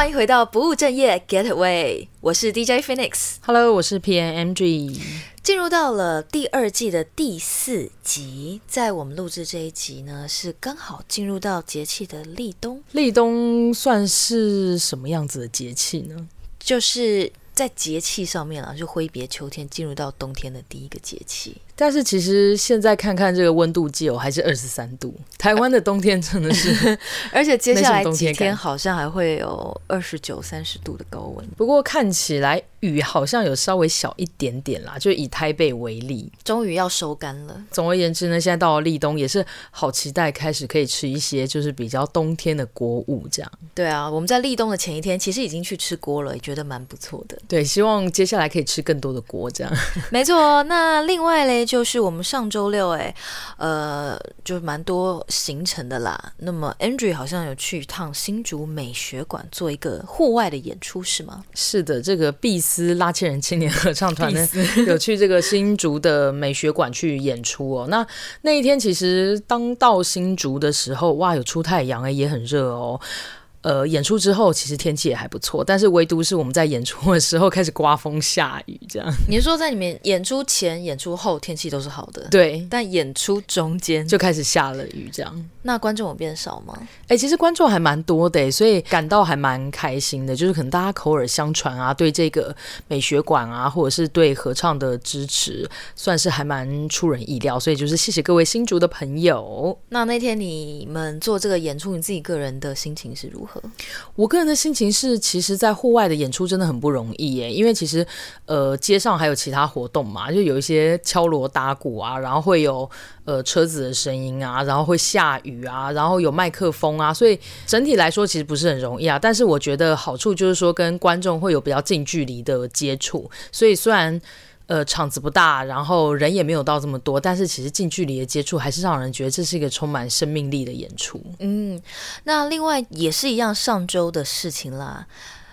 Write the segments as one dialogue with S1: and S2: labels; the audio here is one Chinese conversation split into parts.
S1: 哟，欢迎回到不务正业 Getaway，我是 DJ Phoenix。
S2: Hello，我是 PMG。
S1: 进入到了第二季的第四集，在我们录制这一集呢，是刚好进入到节气的立冬。
S2: 立冬算是什么样子的节气呢？
S1: 就是在节气上面啊，就挥别秋天，进入到冬天的第一个节气。
S2: 但是其实现在看看这个温度计哦，还是二十三度。台湾的冬天真的是，
S1: 而且接下来几天好像还会有二十九、三十度的高温。
S2: 不过看起来雨好像有稍微小一点点啦，就以台北为例，
S1: 终于要收干了。
S2: 总而言之呢，现在到了立冬，也是好期待开始可以吃一些就是比较冬天的锅物这样。
S1: 对啊，我们在立冬的前一天其实已经去吃锅了，也觉得蛮不错的。
S2: 对，希望接下来可以吃更多的锅这样。
S1: 没错，那另外嘞。就是我们上周六哎，呃，就蛮多行程的啦。那么 Andrew 好像有去一趟新竹美学馆做一个户外的演出，是吗？
S2: 是的，这个碧斯拉切人青年合唱团呢，有去这个新竹的美学馆去演出哦。那那一天其实当到新竹的时候，哇，有出太阳哎，也很热哦。呃，演出之后其实天气也还不错，但是唯独是我们在演出的时候开始刮风下雨，这样。
S1: 你是说在里面演出前、演出后天气都是好的？
S2: 对，
S1: 但演出中间
S2: 就开始下了雨，这样。
S1: 那观众有变少吗？
S2: 哎、欸，其实观众还蛮多的，所以感到还蛮开心的。就是可能大家口耳相传啊，对这个美学馆啊，或者是对合唱的支持，算是还蛮出人意料。所以就是谢谢各位新竹的朋友。
S1: 那那天你们做这个演出，你自己个人的心情是如何？
S2: 我个人的心情是，其实，在户外的演出真的很不容易耶，因为其实，呃，街上还有其他活动嘛，就有一些敲锣打鼓啊，然后会有呃车子的声音啊，然后会下雨啊，然后有麦克风啊，所以整体来说其实不是很容易啊。但是我觉得好处就是说，跟观众会有比较近距离的接触，所以虽然。呃，场子不大，然后人也没有到这么多，但是其实近距离的接触还是让人觉得这是一个充满生命力的演出。
S1: 嗯，那另外也是一样，上周的事情啦。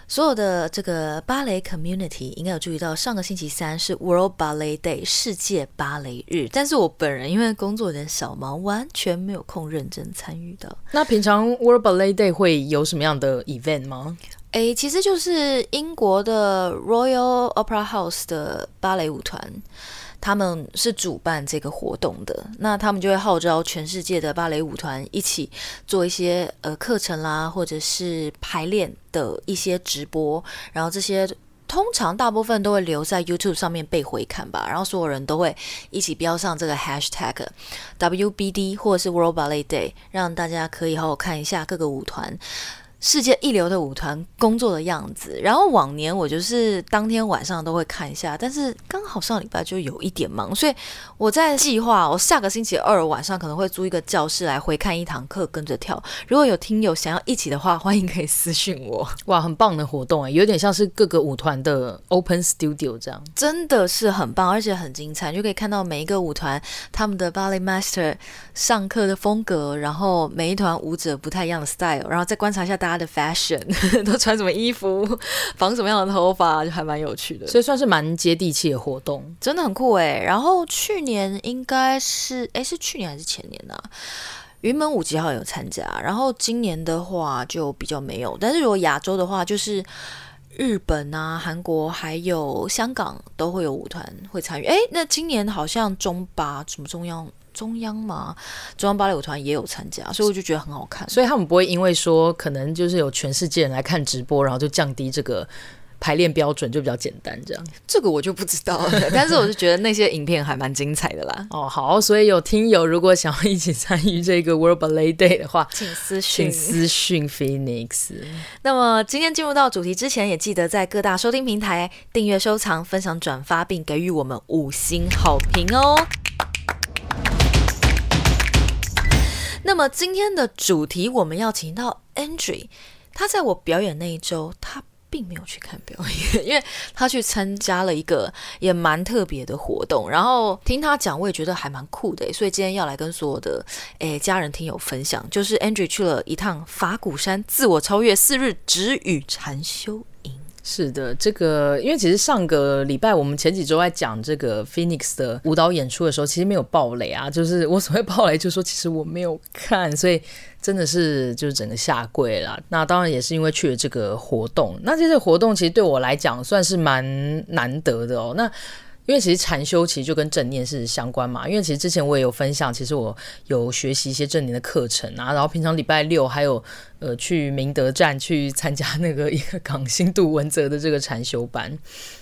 S1: 所有的这个芭蕾 community 应该有注意到，上个星期三是 World Ballet Day 世界芭蕾日，但是我本人因为工作有点小忙，完全没有空认真参与的。
S2: 那平常 World Ballet Day 会有什么样的 event 吗？
S1: 诶，其实就是英国的 Royal Opera House 的芭蕾舞团，他们是主办这个活动的。那他们就会号召全世界的芭蕾舞团一起做一些呃课程啦，或者是排练的一些直播。然后这些通常大部分都会留在 YouTube 上面被回看吧。然后所有人都会一起标上这个 Hashtag WBD 或者是 World Ballet Day，让大家可以好好看一下各个舞团。世界一流的舞团工作的样子，然后往年我就是当天晚上都会看一下，但是刚好上礼拜就有一点忙，所以我在计划我下个星期二晚上可能会租一个教室来回看一堂课，跟着跳。如果有听友想要一起的话，欢迎可以私信我。
S2: 哇，很棒的活动哎，有点像是各个舞团的 Open Studio 这样，
S1: 真的是很棒，而且很精彩，就可以看到每一个舞团他们的 Ballet Master 上课的风格，然后每一团舞者不太一样的 style，然后再观察一下大。他的 fashion 都穿什么衣服，绑什么样的头发，就还蛮有趣的，
S2: 所以算是蛮接地气的活动，
S1: 真的很酷哎。然后去年应该是哎，是去年还是前年呢、啊？云门舞集好像有参加，然后今年的话就比较没有。但是如果亚洲的话，就是日本啊、韩国还有香港都会有舞团会参与。哎，那今年好像中巴什么中央。中央嘛，中央芭蕾舞团也有参加，所以我就觉得很好看。
S2: 所以他们不会因为说可能就是有全世界人来看直播，然后就降低这个排练标准，就比较简单这样。
S1: 这个我就不知道了，但是我就觉得那些影片还蛮精彩的啦。
S2: 哦，好，所以有听友如果想要一起参与这个 World Ballet Day 的话，
S1: 请私讯，
S2: 请私讯 Phoenix。
S1: 那么今天进入到主题之前，也记得在各大收听平台订阅、收藏、分享、转发，并给予我们五星好评哦。那么今天的主题，我们要请到 Andrew，他在我表演那一周，他并没有去看表演，因为他去参加了一个也蛮特别的活动。然后听他讲，我也觉得还蛮酷的，所以今天要来跟所有的诶家人听友分享，就是 Andrew 去了一趟法鼓山自我超越四日止语禅修。
S2: 是的，这个因为其实上个礼拜我们前几周在讲这个 Phoenix 的舞蹈演出的时候，其实没有爆雷啊。就是我所谓爆雷，就是说其实我没有看，所以真的是就是整个下跪了。那当然也是因为去了这个活动。那这些活动其实对我来讲算是蛮难得的哦。那因为其实禅修其实就跟正念是相关嘛。因为其实之前我也有分享，其实我有学习一些正念的课程啊，然后平常礼拜六还有。呃，去明德站去参加那个一个港新杜文泽的这个禅修班。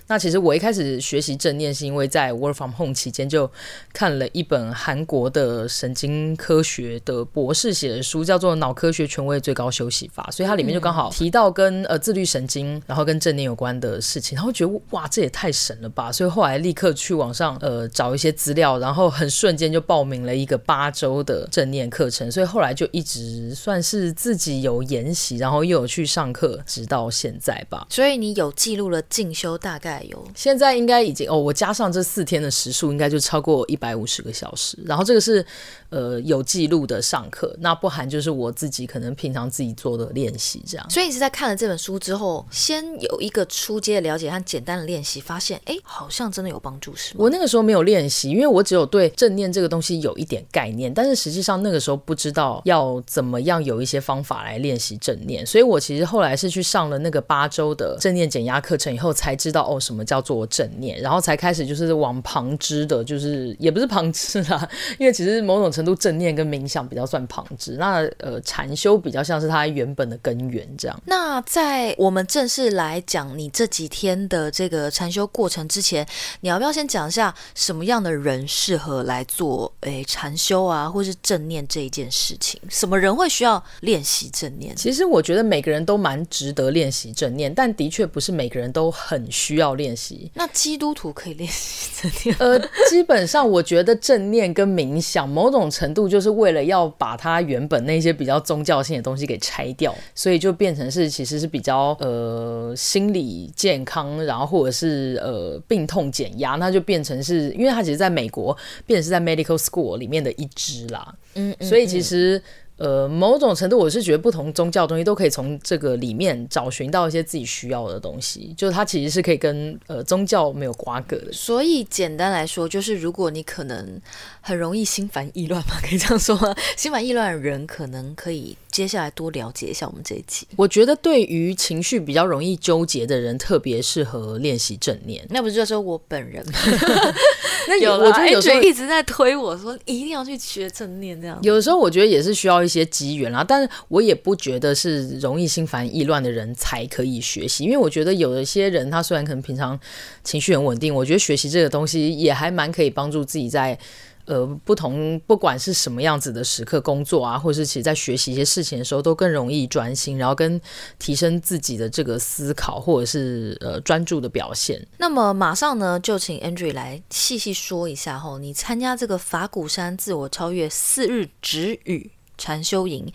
S2: 那其实我一开始学习正念，是因为在 Work from Home 期间就看了一本韩国的神经科学的博士写的书，叫做《脑科学权威最高休息法》，所以它里面就刚好提到跟呃自律神经，然后跟正念有关的事情，然后觉得哇，这也太神了吧！所以后来立刻去网上呃找一些资料，然后很瞬间就报名了一个八周的正念课程，所以后来就一直算是自己。有研习，然后又有去上课，直到现在吧。
S1: 所以你有记录了进修，大概有
S2: 现在应该已经哦，我加上这四天的时数，应该就超过一百五十个小时。然后这个是呃有记录的上课，那不含就是我自己可能平常自己做的练习这样。
S1: 所以你是在看了这本书之后，先有一个初阶的了解和简单的练习，发现哎，好像真的有帮助，是吗？
S2: 我那个时候没有练习，因为我只有对正念这个东西有一点概念，但是实际上那个时候不知道要怎么样有一些方法来。练习正念，所以我其实后来是去上了那个八周的正念减压课程以后，才知道哦，什么叫做正念，然后才开始就是往旁支的，就是也不是旁支啦，因为其实某种程度正念跟冥想比较算旁支，那呃禅修比较像是它原本的根源这样。
S1: 那在我们正式来讲你这几天的这个禅修过程之前，你要不要先讲一下什么样的人适合来做诶禅修啊，或是正念这一件事情？什么人会需要练习正？正念，
S2: 其实我觉得每个人都蛮值得练习正念，但的确不是每个人都很需要练习。
S1: 那基督徒可以练习正念？
S2: 呃，基本上我觉得正念跟冥想某种程度就是为了要把它原本那些比较宗教性的东西给拆掉，所以就变成是其实是比较呃心理健康，然后或者是呃病痛减压，那就变成是因为它其实在美国变成是在 medical school 里面的一支啦。嗯，嗯，嗯，所以其实。呃，某种程度我是觉得不同宗教的东西都可以从这个里面找寻到一些自己需要的东西，就是它其实是可以跟呃宗教没有瓜葛的。
S1: 所以简单来说，就是如果你可能很容易心烦意乱嘛，可以这样说吗？心烦意乱的人可能可以接下来多了解一下我们这一集。
S2: 我觉得对于情绪比较容易纠结的人，特别适合练习正念。
S1: 那不是就说我本人吗？
S2: 那有，我觉得有时候
S1: 一直在推我说一定要去学正念这样。
S2: 有的时候我觉得也是需要一些机缘啦，但是我也不觉得是容易心烦意乱的人才可以学习，因为我觉得有一些人他虽然可能平常情绪很稳定，我觉得学习这个东西也还蛮可以帮助自己在。呃，不同不管是什么样子的时刻工作啊，或是其实在学习一些事情的时候，都更容易专心，然后跟提升自己的这个思考或者是呃专注的表现。
S1: 那么马上呢，就请 Andrew 来细细说一下吼，你参加这个法鼓山自我超越四日止语禅修营，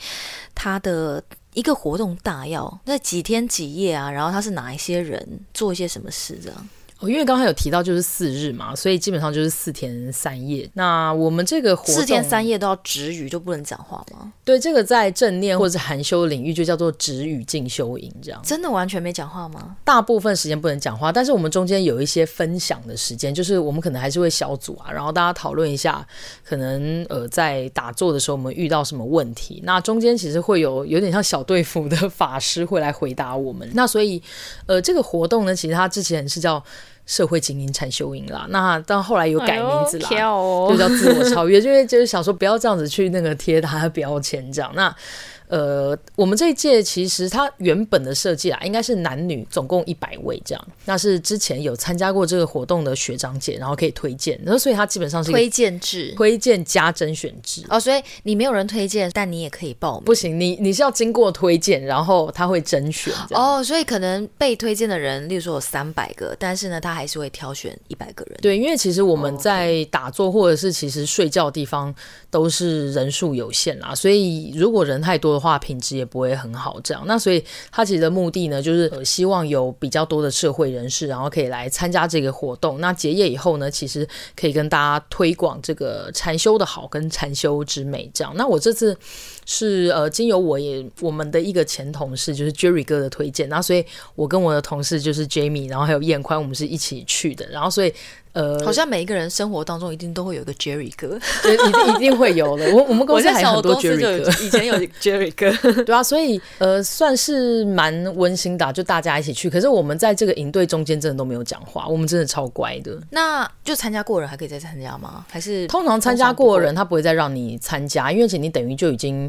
S1: 它的一个活动大要那几天几夜啊，然后他是哪一些人做一些什么事这样？
S2: 哦，因为刚才有提到就是四日嘛，所以基本上就是四天三夜。那我们这个活动
S1: 四天三夜都要止语，就不能讲话吗？
S2: 对，这个在正念或者是禅修领域就叫做止语静修营，这样。
S1: 真的完全没讲话吗？
S2: 大部分时间不能讲话，但是我们中间有一些分享的时间，就是我们可能还是会小组啊，然后大家讨论一下，可能呃在打坐的时候我们遇到什么问题。那中间其实会有有点像小队服的法师会来回答我们。那所以呃这个活动呢，其实它之前是叫。社会精英禅修营啦，那但后来有改名字啦，哎哦、就叫自我超越，因为就是想说不要这样子去那个贴他的标签，这样那。呃，我们这一届其实它原本的设计啊，应该是男女总共一百位这样。那是之前有参加过这个活动的学长姐，然后可以推荐，然后所以它基本上是
S1: 推荐制，
S2: 推荐加甄选制。
S1: 哦，所以你没有人推荐，但你也可以报名。
S2: 不行，你你是要经过推荐，然后他会甄选。
S1: 哦，所以可能被推荐的人，例如说有三百个，但是呢，他还是会挑选一百个人。
S2: 对，因为其实我们在打坐或者是其实睡觉的地方都是人数有限啦，所以如果人太多的话，品质也不会很好。这样，那所以他其实的目的呢，就是、希望有比较多的社会人士，然后可以来参加这个活动。那结业以后呢，其实可以跟大家推广这个禅修的好跟禅修之美。这样，那我这次是呃，经由我也我们的一个前同事，就是 Jerry 哥的推荐，然后所以我跟我的同事就是 Jamie，然后还有燕宽，我们是一起去的，然后所以。呃，
S1: 好像每一个人生活当中一定都会有一个 Jerry 哥，
S2: 就一定一定会有的。我我们公司还有很多 Jerry 哥，
S1: 以前有 Jerry 哥，
S2: 对啊，所以呃算是蛮温馨的，就大家一起去。可是我们在这个营队中间真的都没有讲话，我们真的超乖的。
S1: 那就参加过的人还可以再参加吗？还是
S2: 通常参加过的人他不会再让你参加，因为其实你等于就已经。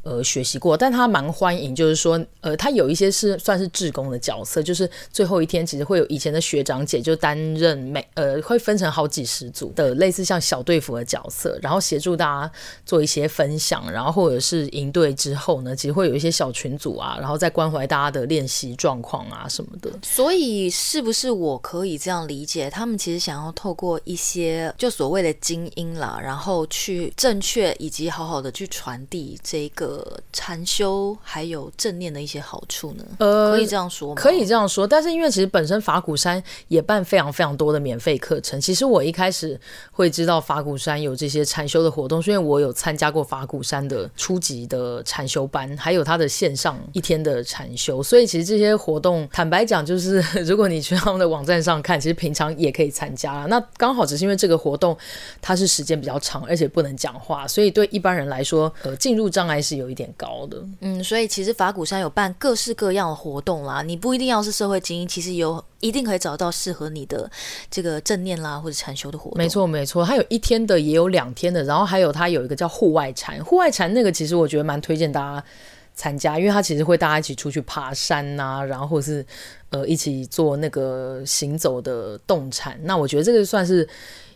S2: 呃，学习过，但他蛮欢迎，就是说，呃，他有一些是算是志工的角色，就是最后一天其实会有以前的学长姐就担任每呃会分成好几十组的类似像小队服的角色，然后协助大家做一些分享，然后或者是营队之后呢，其实会有一些小群组啊，然后再关怀大家的练习状况啊什么的。
S1: 所以是不是我可以这样理解，他们其实想要透过一些就所谓的精英啦，然后去正确以及好好的去传递这一个。呃，禅修还有正念的一些好处呢？呃，可以这样说吗？
S2: 可以这样说。但是因为其实本身法鼓山也办非常非常多的免费课程。其实我一开始会知道法鼓山有这些禅修的活动，是因为我有参加过法鼓山的初级的禅修班，还有他的线上一天的禅修。所以其实这些活动，坦白讲，就是 如果你去他们的网站上看，其实平常也可以参加了。那刚好只是因为这个活动它是时间比较长，而且不能讲话，所以对一般人来说，呃，进入障碍是有一点高的，
S1: 嗯，所以其实法鼓山有办各式各样的活动啦，你不一定要是社会精英，其实有一定可以找到适合你的这个正念啦或者禅修的活动。
S2: 没错没错，它有一天的，也有两天的，然后还有它有一个叫户外禅，户外禅那个其实我觉得蛮推荐大家参加，因为它其实会大家一起出去爬山呐、啊，然后或是呃一起做那个行走的动禅，那我觉得这个算是。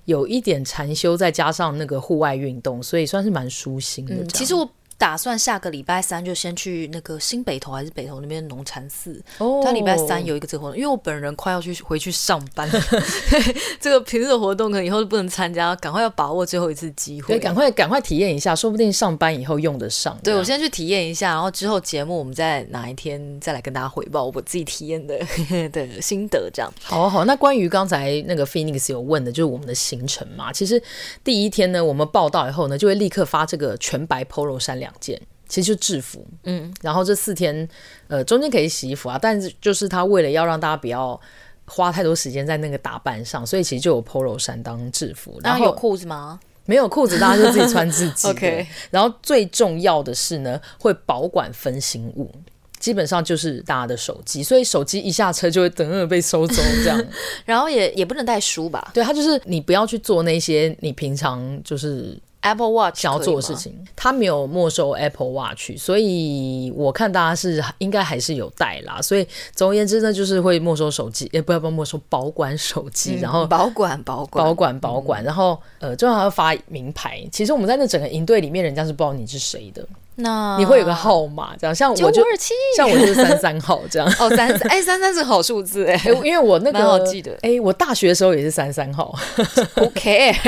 S2: 有一点禅修，再加上那个户外运动，所以算是蛮舒心的。
S1: 嗯，其实我。打算下个礼拜三就先去那个新北投还是北投那边农禅寺。哦，他礼拜三有一个这个活动，因为我本人快要去回去上班了，这个平日的活动可能以后就不能参加，赶快要把握最后一次机会。
S2: 对，赶快赶快体验一下，说不定上班以后用得上。
S1: 对，我先去体验一下，然后之后节目我们再哪一天再来跟大家回报我自己体验的 的心得，这样。
S2: 好好，那关于刚才那个 Phoenix 有问的，就是我们的行程嘛。其实第一天呢，我们报道以后呢，就会立刻发这个全白 Polo 衫。两件，其实就制服，嗯，然后这四天，呃，中间可以洗衣服啊，但是就是他为了要让大家不要花太多时间在那个打扮上，所以其实就有 Polo 衫当制服。然后
S1: 有裤子吗？
S2: 没有裤子，大家就自己穿自己的。
S1: OK。
S2: 然后最重要的是呢，会保管分心物，基本上就是大家的手机，所以手机一下车就会等等被收走这样。
S1: 然后也也不能带书吧？
S2: 对，他就是你不要去做那些你平常就是。
S1: Apple Watch
S2: 想要做的事情，他没有没收 Apple Watch，所以我看大家是应该还是有带啦。所以总而言之呢，就是会没收手机，也不要不要没收保管手机，嗯、然后
S1: 保管保管
S2: 保管保管，然后呃，最后还要发名牌。其实我们在那整个营队里面，人家是不知道你是谁的。那你会有个号码，这样像我就像我就是三三号这样。
S1: 哦，三三哎，三三是好数字哎，
S2: 因为我那个
S1: 好记得
S2: 哎，我大学的时候也是三三号。
S1: OK。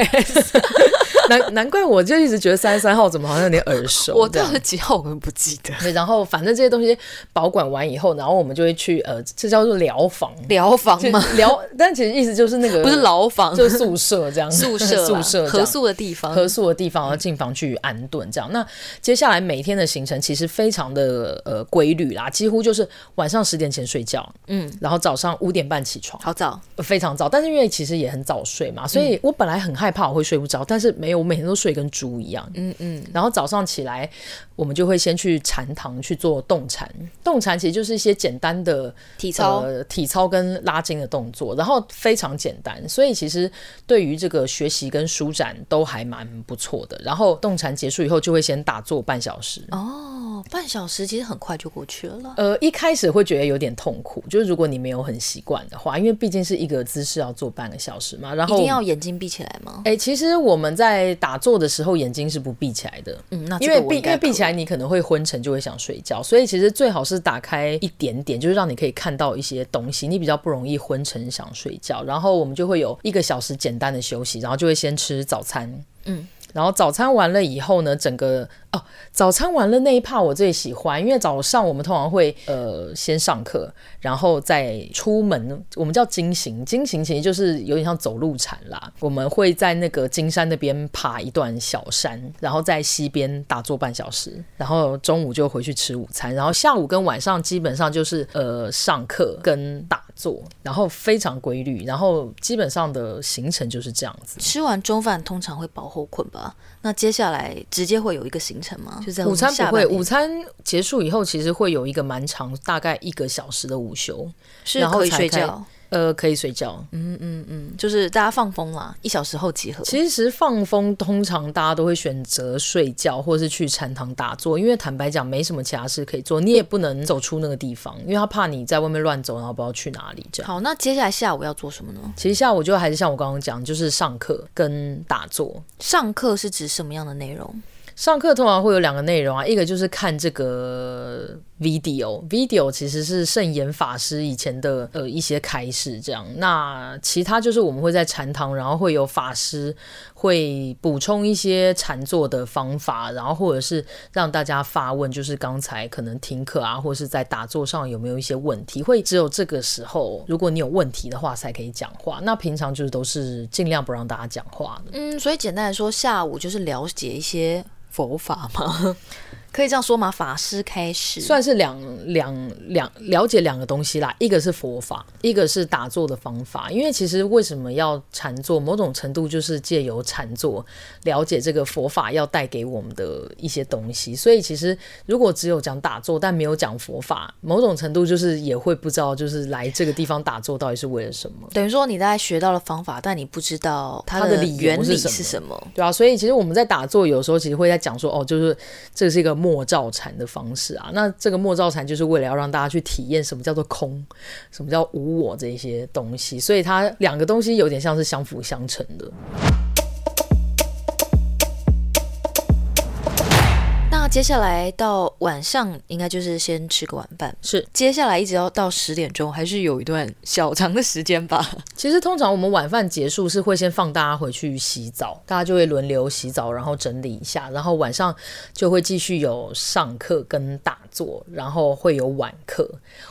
S2: 难难怪我就一直觉得三十三号怎么好像有点耳熟。
S1: 我到底几号我们不记得。
S2: 对，然后反正这些东西保管完以后，然后我们就会去呃，这叫做疗房。
S1: 疗房吗？
S2: 疗，但其实意思就是那个
S1: 不是牢房，
S2: 就是宿舍这样。
S1: 宿舍，
S2: 宿舍，
S1: 合宿的地方，
S2: 合宿的地方，然后进房去安顿这样。那接下来每天的行程其实非常的呃规律啦，几乎就是晚上十点前睡觉，嗯，然后早上五点半起床，
S1: 好早，
S2: 非常早。但是因为其实也很早睡嘛，所以我本来很害怕我会睡不着，但是没有。我每天都睡跟猪一样，嗯嗯，然后早上起来，我们就会先去禅堂去做动禅。动禅其实就是一些简单的
S1: 体操、
S2: 呃、体操跟拉筋的动作，然后非常简单，所以其实对于这个学习跟舒展都还蛮不错的。然后动禅结束以后，就会先打坐半小时。
S1: 哦，半小时其实很快就过去了。
S2: 呃，一开始会觉得有点痛苦，就是如果你没有很习惯的话，因为毕竟是一个姿势要做半个小时嘛。然后
S1: 一定要眼睛闭起来吗？
S2: 哎、欸，其实我们在在打坐的时候，眼睛是不闭起来的。嗯，那因为闭因为闭起来，你可能会昏沉，就会想睡觉。所以其实最好是打开一点点，就是让你可以看到一些东西，你比较不容易昏沉想睡觉。然后我们就会有一个小时简单的休息，然后就会先吃早餐。嗯。然后早餐完了以后呢，整个哦，早餐完了那一趴我最喜欢，因为早上我们通常会呃先上课，然后再出门，我们叫经行，经行其实就是有点像走路禅啦。我们会在那个金山那边爬一段小山，然后在西边打坐半小时，然后中午就回去吃午餐，然后下午跟晚上基本上就是呃上课跟打坐，然后非常规律，然后基本上的行程就是这样子。
S1: 吃完中饭通常会饱后困吧？那接下来直接会有一个行程吗？就在
S2: 午餐不会，午餐结束以后其实会有一个蛮长，大概一个小时的午休，
S1: 是可以睡觉。
S2: 呃，可以睡觉，
S1: 嗯嗯嗯，就是大家放风啦，一小时后集合。
S2: 其实放风，通常大家都会选择睡觉，或是去禅堂打坐，因为坦白讲，没什么其他事可以做，你也不能走出那个地方，因为他怕你在外面乱走，然后不知道去哪里。这样。
S1: 好，那接下来下午要做什么呢？
S2: 其实下午就还是像我刚刚讲，就是上课跟打坐。
S1: 上课是指什么样的内容？
S2: 上课通常会有两个内容啊，一个就是看这个 video，video 其实是圣严法师以前的呃一些开示这样。那其他就是我们会在禅堂，然后会有法师会补充一些禅坐的方法，然后或者是让大家发问，就是刚才可能听课啊，或是在打坐上有没有一些问题，会只有这个时候，如果你有问题的话才可以讲话。那平常就是都是尽量不让大家讲话的。
S1: 嗯，所以简单来说，下午就是了解一些。佛法吗？可以这样说吗？法师开始
S2: 算是两两两了解两个东西啦，一个是佛法，一个是打坐的方法。因为其实为什么要禅坐，某种程度就是借由禅坐了解这个佛法要带给我们的一些东西。所以其实如果只有讲打坐，但没有讲佛法，某种程度就是也会不知道，就是来这个地方打坐到底是为了什么。
S1: 等于说你大概学到了方法，但你不知道它的原理是什么，
S2: 对啊。所以其实我们在打坐有时候其实会在讲说，哦，就是这是一个。莫造禅的方式啊，那这个莫造禅就是为了要让大家去体验什么叫做空，什么叫无我这些东西，所以它两个东西有点像是相辅相成的。
S1: 接下来到晚上，应该就是先吃个晚饭。
S2: 是，
S1: 接下来一直要到十点钟，还是有一段小长的时间吧？
S2: 其实通常我们晚饭结束是会先放大家回去洗澡，大家就会轮流洗澡，然后整理一下，然后晚上就会继续有上课跟打坐，然后会有晚课。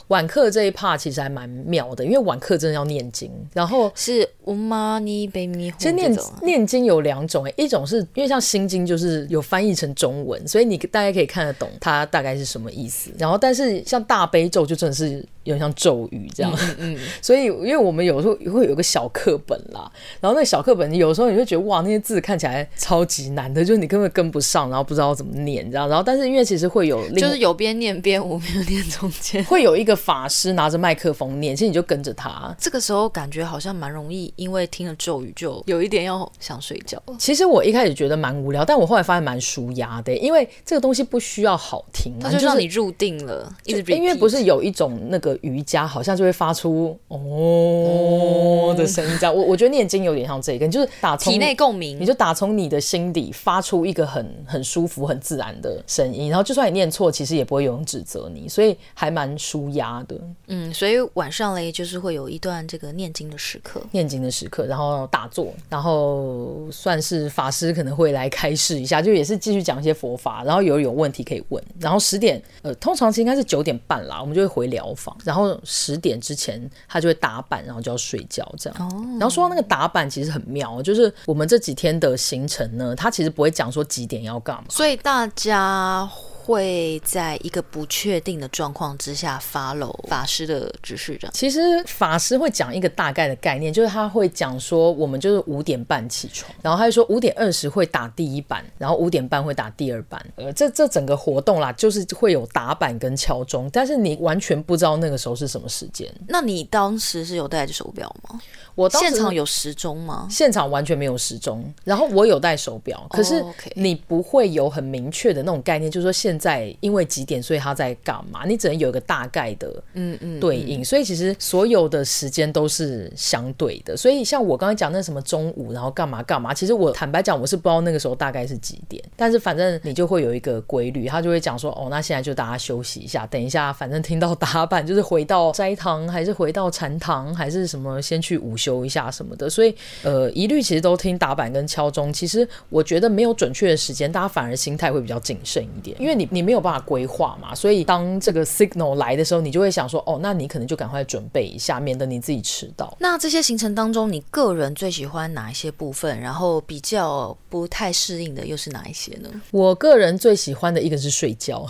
S2: 晚课这一 part 其实还蛮妙的，因为晚课真的要念经，然后
S1: 是唵嘛呢叭咪吽。
S2: 其实念念经有两种，一种是因为像心经就是有翻译成中文，所以你。大家可以看得懂它大概是什么意思，然后但是像大悲咒就真的是有点像咒语这样，嗯，嗯，所以因为我们有时候会有个小课本啦，然后那个小课本有时候你会觉得哇那些字看起来超级难的，就是你根本跟不上，然后不知道怎么念这样，然后但是因为其实会有
S1: 就是有边念边无边念中间
S2: 会有一个法师拿着麦克风念，其实你就跟着他，
S1: 这个时候感觉好像蛮容易，因为听了咒语就有一点要想睡觉。
S2: 其实我一开始觉得蛮无聊，但我后来发现蛮舒压的，因为这个。东西不需要好听，
S1: 它就让你入定了。
S2: 一直因为不是有一种那个瑜伽，好像就会发出哦的声音，这样。我我觉得念经有点像这个，就是打从
S1: 体内共鸣，
S2: 你就打从你的心底发出一个很很舒服、很自然的声音，然后就算你念错，其实也不会有人指责你，所以还蛮舒压的。
S1: 嗯，所以晚上嘞，就是会有一段这个念经的时刻，
S2: 念经的时刻，然后打坐，然后算是法师可能会来开示一下，就也是继续讲一些佛法，然后有。有问题可以问，然后十点，呃，通常是应该是九点半啦，我们就会回疗房，然后十点之前他就会打板，然后就要睡觉这样。哦，然后说到那个打板其实很妙，就是我们这几天的行程呢，他其实不会讲说几点要干嘛，
S1: 所以大家。会在一个不确定的状况之下 follow 法师的指示，这样。
S2: 其实法师会讲一个大概的概念，就是他会讲说，我们就是五点半起床，然后他就说五点二十会打第一板，然后五点半会打第二板。呃，这这整个活动啦，就是会有打板跟敲钟，但是你完全不知道那个时候是什么时间。
S1: 那你当时是有戴着手表吗？
S2: 我当时
S1: 现场有时钟吗？
S2: 现场完全没有时钟，然后我有戴手表，可是你不会有很明确的那种概念，就是说现现在因为几点，所以他在干嘛，你只能有一个大概的嗯嗯对应。所以其实所有的时间都是相对的。所以像我刚才讲那什么中午，然后干嘛干嘛，其实我坦白讲，我是不知道那个时候大概是几点。但是反正你就会有一个规律，他就会讲说，哦，那现在就大家休息一下，等一下，反正听到打板就是回到斋堂，还是回到禅堂，还是什么先去午休一下什么的。所以呃，一律其实都听打板跟敲钟。其实我觉得没有准确的时间，大家反而心态会比较谨慎一点，因为你你没有办法规划嘛。所以当这个 signal 来的时候，你就会想说，哦，那你可能就赶快准备一下，免得你自己迟到。
S1: 那这些行程当中，你个人最喜欢哪一些部分？然后比较不太适应的又是哪一些呢？
S2: 我个人最喜欢的一个是睡觉，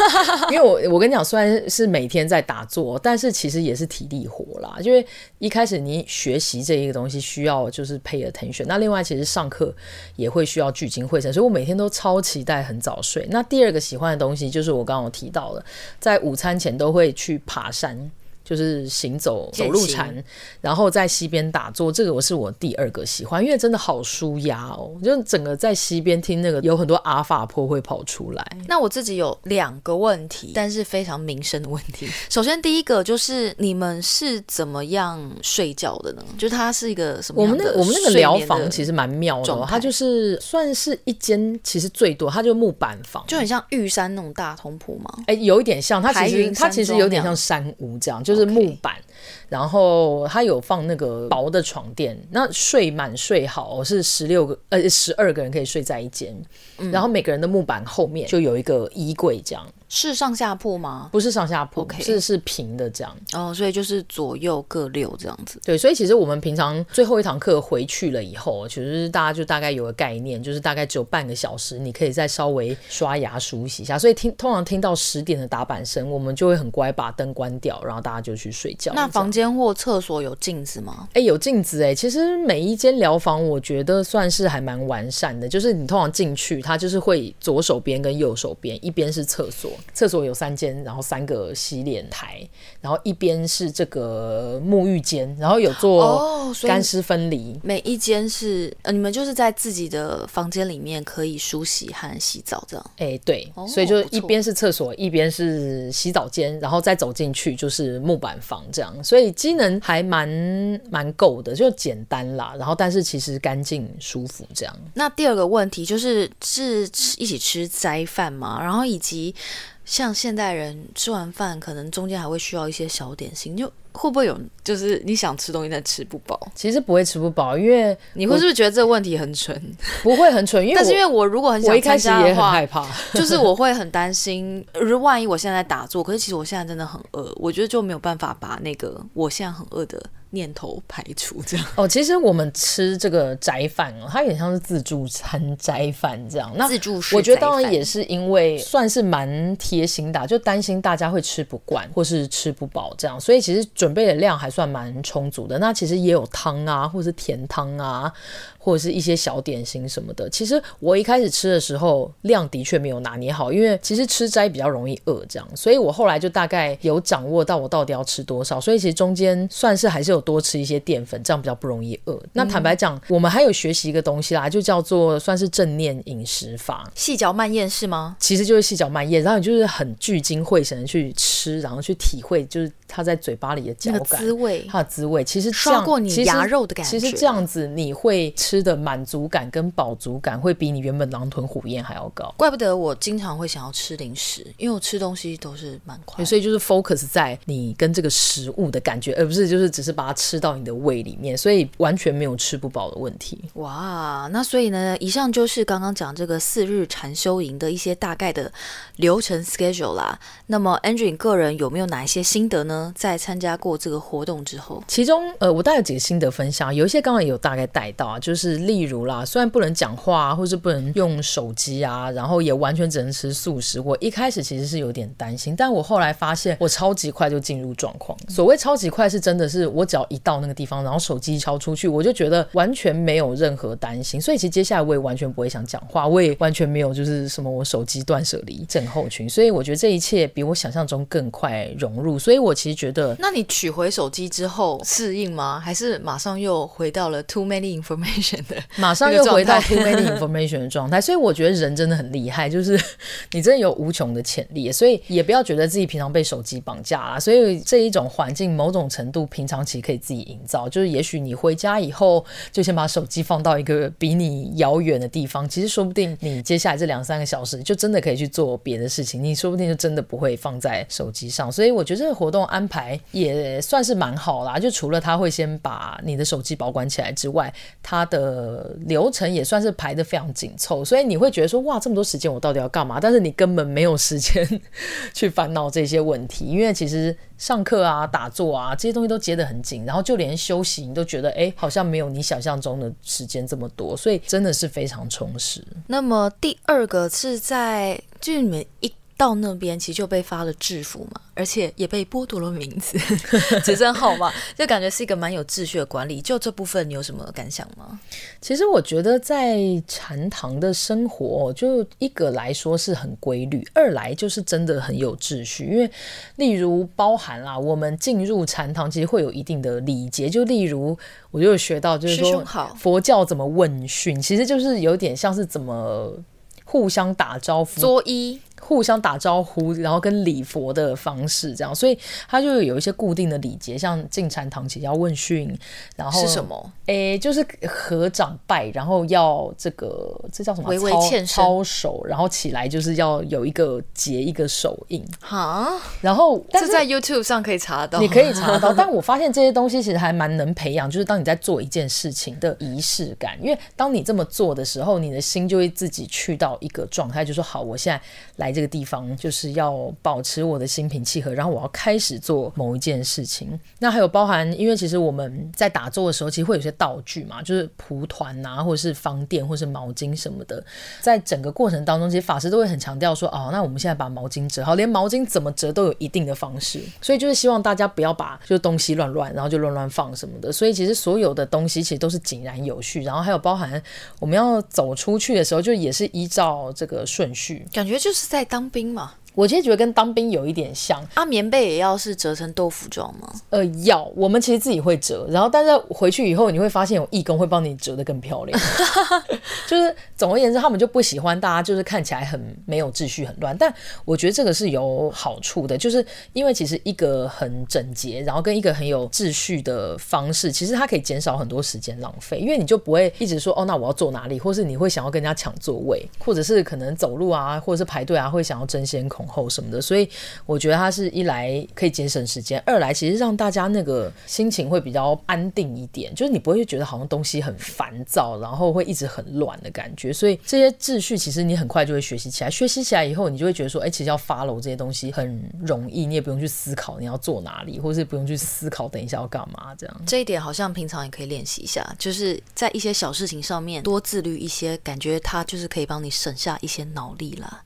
S2: 因为我我跟你讲，虽然是每天在打坐，但是其实也是体力活啦。因为一开始你学习这一个东西需要就是 pay attention，那另外其实上课也会需要聚精会神，所以我每天都超期待很早睡。那第二个喜欢的东西就是我刚刚提到的，在午餐前都会去爬山。就是行走走路禅，然后在溪边打坐，这个我是我第二个喜欢，因为真的好舒压哦。就整个在溪边听那个，有很多阿法波会跑出来。
S1: 那我自己有两个问题，但是非常民生的问题。首先第一个就是你们是怎么样睡觉的呢？就是它是一个什么？
S2: 我们那我们那个疗房其实蛮妙的，它就是算是一间，其实最多它就木板房，
S1: 就很像玉山那种大通铺吗？
S2: 哎，有一点像，它其实它其实有点像山屋这样，就是。是木板，然后它有放那个薄的床垫，那睡满睡好是十六个呃十二个人可以睡在一间，嗯，然后每个人的木板后面就有一个衣柜这样。
S1: 是上下铺吗？
S2: 不是上下铺
S1: ，okay.
S2: 是是平的这样。
S1: 哦，所以就是左右各六这样子。
S2: 对，所以其实我们平常最后一堂课回去了以后，其实大家就大概有个概念，就是大概只有半个小时，你可以再稍微刷牙梳洗一下。所以听通常听到十点的打板声，我们就会很乖把灯关掉，然后大家就去睡觉。
S1: 那房间或厕所有镜子吗？
S2: 哎，有镜子哎。其实每一间疗房我觉得算是还蛮完善的，就是你通常进去，它就是会左手边跟右手边，一边是厕所。厕所有三间，然后三个洗脸台，然后一边是这个沐浴间，然后有做干湿分离。
S1: 每一间是呃，你们就是在自己的房间里面可以梳洗和洗澡这样。
S2: 哎，对，所以就一边是厕所，一边是洗澡间，然后再走进去就是木板房这样。所以机能还蛮蛮够的，就简单啦。然后但是其实干净舒服这样。
S1: 那第二个问题就是是吃一起吃斋饭吗？然后以及。像现代人吃完饭，可能中间还会需要一些小点心，就会不会有就是你想吃东西但吃不饱？
S2: 其实不会吃不饱，因为
S1: 你会是不是觉得这个问题很蠢？
S2: 不会很蠢，因为
S1: 但是因为我如果很想参加的话，我一开始也很
S2: 害怕，
S1: 就是我会很担心，如万一我现在打坐，可是其实我现在真的很饿，我觉得就没有办法把那个我现在很饿的。念头排除这样
S2: 哦，其实我们吃这个斋饭哦，它有点像是自助餐斋饭这样。那
S1: 自助式，
S2: 我觉得当然也是因为算是蛮贴心的，就担心大家会吃不惯或是吃不饱这样，所以其实准备的量还算蛮充足的。那其实也有汤啊，或是甜汤啊。或者是一些小点心什么的，其实我一开始吃的时候量的确没有拿捏好，因为其实吃斋比较容易饿，这样，所以我后来就大概有掌握到我到底要吃多少，所以其实中间算是还是有多吃一些淀粉，这样比较不容易饿。那坦白讲，我们还有学习一个东西啦，就叫做算是正念饮食法，
S1: 细嚼慢咽是吗？
S2: 其实就是细嚼慢咽，然后你就是很聚精会神的去吃，然后去体会就是它在嘴巴里的嚼感、
S1: 那个、滋味，
S2: 它的滋味。其实
S1: 刷过你牙肉的感觉，
S2: 其实这样子你会。吃的满足感跟饱足感会比你原本狼吞虎咽还要高，
S1: 怪不得我经常会想要吃零食，因为我吃东西都是蛮快，
S2: 所以就是 focus 在你跟这个食物的感觉，而不是就是只是把它吃到你的胃里面，所以完全没有吃不饱的问题。
S1: 哇，那所以呢，以上就是刚刚讲这个四日禅修营的一些大概的流程 schedule 啦。那么 Andrew 个人有没有哪一些心得呢？在参加过这个活动之后，
S2: 其中呃，我大概有几个心得分享，有一些刚刚有大概带到啊，就是。是例如啦，虽然不能讲话，或是不能用手机啊，然后也完全只能吃素食。我一开始其实是有点担心，但我后来发现我超级快就进入状况。所谓超级快，是真的是我只要一到那个地方，然后手机敲出去，我就觉得完全没有任何担心。所以其实接下来我也完全不会想讲话，我也完全没有就是什么我手机断舍离症候群。所以我觉得这一切比我想象中更快融入。所以我其实觉得，
S1: 那你取回手机之后适应吗？还是马上又回到了 too many information 的，
S2: 马上又回到 too many information 的状态？所以我觉得人真的很厉害，就是你真的有无穷的潜力，所以也不要觉得自己平常被手机绑架了。所以这一种环境，某种程度平常其实可以自己营造。就是也许你回家以后，就先把手机放到一个比你遥远的地方，其实说不定你接下来这两三个小时就真的可以去做别的事情，你说不定就真的不会放在手机上。所以我觉得这个活动安排也算是蛮好啦。就除了他会先把你的手机保管起来之外，他的呃流程也算是排得非常紧凑。所以你会觉得说，哇，这么多时间我到底要干嘛？但是你根本没有时间去烦恼这些问题，因为其实上课啊、打坐啊这些东西都接得很紧，然后就连休息你都觉得，哎，好像没有你想象中的时间这么多，所以真的是非常充实。
S1: 那么第二个是在就你们一。到那边其实就被发了制服嘛，而且也被剥夺了名字、学生号码，就感觉是一个蛮有秩序的管理。就这部分，你有什么感想吗？
S2: 其实我觉得在禅堂的生活，就一个来说是很规律，二来就是真的很有秩序。因为例如包含啦，我们进入禅堂其实会有一定的礼节，就例如我就有学到，就是说佛教怎么问讯，其实就是有点像是怎么互相打招呼，
S1: 作揖。
S2: 互相打招呼，然后跟礼佛的方式这样，所以他就有一些固定的礼节，像进禅堂前要问讯，然后
S1: 是什么？
S2: 诶，就是合掌拜，然后要这个这叫什么？
S1: 微微欠身，
S2: 操手，然后起来就是要有一个结一个手印。
S1: 好，
S2: 然后
S1: 这在 YouTube 上可以查到，
S2: 你可以查到。但我发现这些东西其实还蛮能培养，就是当你在做一件事情的仪式感，因为当你这么做的时候，你的心就会自己去到一个状态，就说好，我现在来。这个地方就是要保持我的心平气和，然后我要开始做某一件事情。那还有包含，因为其实我们在打坐的时候，其实会有些道具嘛，就是蒲团啊，或者是方垫，或者是毛巾什么的。在整个过程当中，其实法师都会很强调说，哦，那我们现在把毛巾折好，连毛巾怎么折都有一定的方式。所以就是希望大家不要把就东西乱乱，然后就乱乱放什么的。所以其实所有的东西其实都是井然有序。然后还有包含我们要走出去的时候，就也是依照这个顺序，
S1: 感觉就是在。在当兵嘛。
S2: 我其实觉得跟当兵有一点像
S1: 啊，棉被也要是折成豆腐状吗？
S2: 呃，要。我们其实自己会折，然后但是回去以后你会发现有义工会帮你折的更漂亮。就是总而言之，他们就不喜欢大家就是看起来很没有秩序、很乱。但我觉得这个是有好处的，就是因为其实一个很整洁，然后跟一个很有秩序的方式，其实它可以减少很多时间浪费，因为你就不会一直说哦，那我要坐哪里，或是你会想要跟人家抢座位，或者是可能走路啊，或者是排队啊，会想要争先恐后什么的，所以我觉得它是一来可以节省时间，二来其实让大家那个心情会比较安定一点，就是你不会觉得好像东西很烦躁，然后会一直很乱的感觉。所以这些秩序其实你很快就会学习起来，学习起来以后，你就会觉得说，哎，其实要 follow 这些东西很容易，你也不用去思考你要坐哪里，或是不用去思考等一下要干嘛这样。
S1: 这一点好像平常也可以练习一下，就是在一些小事情上面多自律一些，感觉它就是可以帮你省下一些脑力了。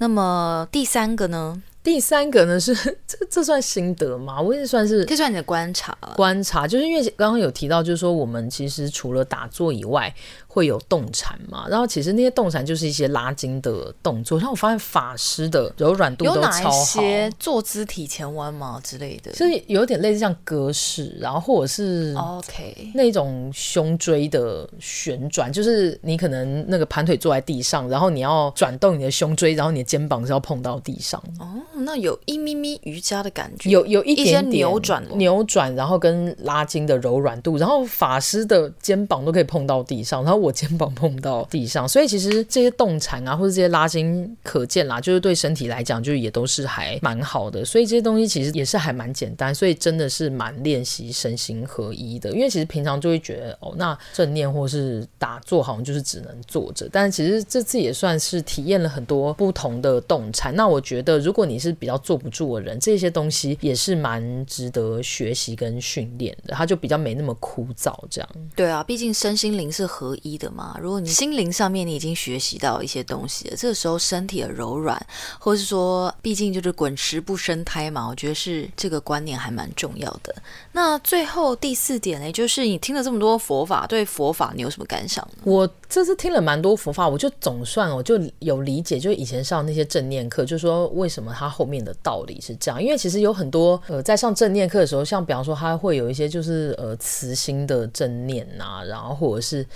S1: 那么第三个呢？
S2: 第三个呢是 这这算心得吗？我也算是，
S1: 这算你的观察。
S2: 观察就是因为刚刚有提到，就是说我们其实除了打坐以外，会有动禅嘛。然后其实那些动禅就是一些拉筋的动作。然后我发现法师的柔软度都超好。有哪些
S1: 坐姿体前弯嘛之类的？
S2: 就是有点类似像格式，然后或者是
S1: OK
S2: 那种胸椎的旋转，就是你可能那个盘腿坐在地上，然后你要转动你的胸椎，然后你的肩膀是要碰到地上。
S1: 哦。那有一咪咪瑜伽的感觉，
S2: 有有一点点
S1: 扭转，
S2: 扭转，然后跟拉筋的柔软度，然后法师的肩膀都可以碰到地上，然后我肩膀碰到地上，所以其实这些动禅啊，或者这些拉筋，可见啦，就是对身体来讲，就也都是还蛮好的。所以这些东西其实也是还蛮简单，所以真的是蛮练习身心合一的。因为其实平常就会觉得，哦，那正念或是打坐好像就是只能坐着，但其实这次也算是体验了很多不同的动禅。那我觉得，如果你是比较坐不住的人，这些东西也是蛮值得学习跟训练的，它就比较没那么枯燥。这样，
S1: 对啊，毕竟身心灵是合一。一的嘛。如果你心灵上面你已经学习到一些东西了，这个时候身体的柔软，或是说，毕竟就是滚石不生胎嘛，我觉得是这个观念还蛮重要的。那最后第四点呢，就是你听了这么多佛法，对佛法你有什么感想呢？
S2: 我这次听了蛮多佛法，我就总算我就有理解，就以前上那些正念课，就说为什么它后面的道理是这样，因为其实有很多呃，在上正念课的时候，像比方说，它会有一些就是呃慈心的正念呐，然后或者是。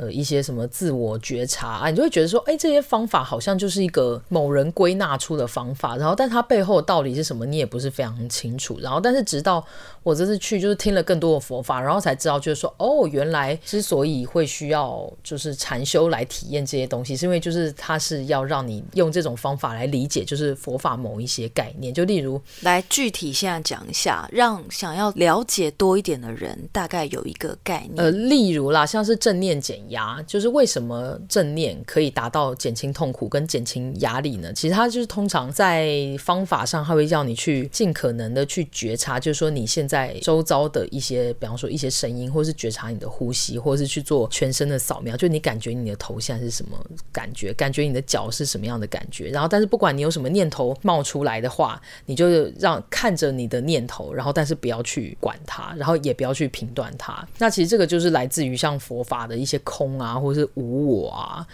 S2: 呃，一些什么自我觉察啊，你就会觉得说，哎，这些方法好像就是一个某人归纳出的方法，然后，但它背后的道理是什么，你也不是非常清楚。然后，但是直到我这次去，就是听了更多的佛法，然后才知道，就是说，哦，原来之所以会需要就是禅修来体验这些东西，是因为就是它是要让你用这种方法来理解，就是佛法某一些概念。就例如，
S1: 来具体现在讲一下，让想要了解多一点的人大概有一个概念。
S2: 呃，例如啦，像是正念减。压就是为什么正念可以达到减轻痛苦跟减轻压力呢？其实它就是通常在方法上，它会叫你去尽可能的去觉察，就是说你现在周遭的一些，比方说一些声音，或是觉察你的呼吸，或是去做全身的扫描，就你感觉你的头现在是什么感觉，感觉你的脚是什么样的感觉。然后，但是不管你有什么念头冒出来的话，你就让看着你的念头，然后但是不要去管它，然后也不要去评断它。那其实这个就是来自于像佛法的一些口。空啊，或者是无我啊，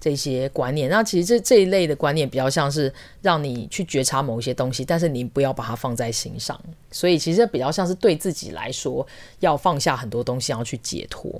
S2: 这些观念，那其实这这一类的观念比较像是让你去觉察某一些东西，但是你不要把它放在心上，所以其实比较像是对自己来说要放下很多东西，要去解脱。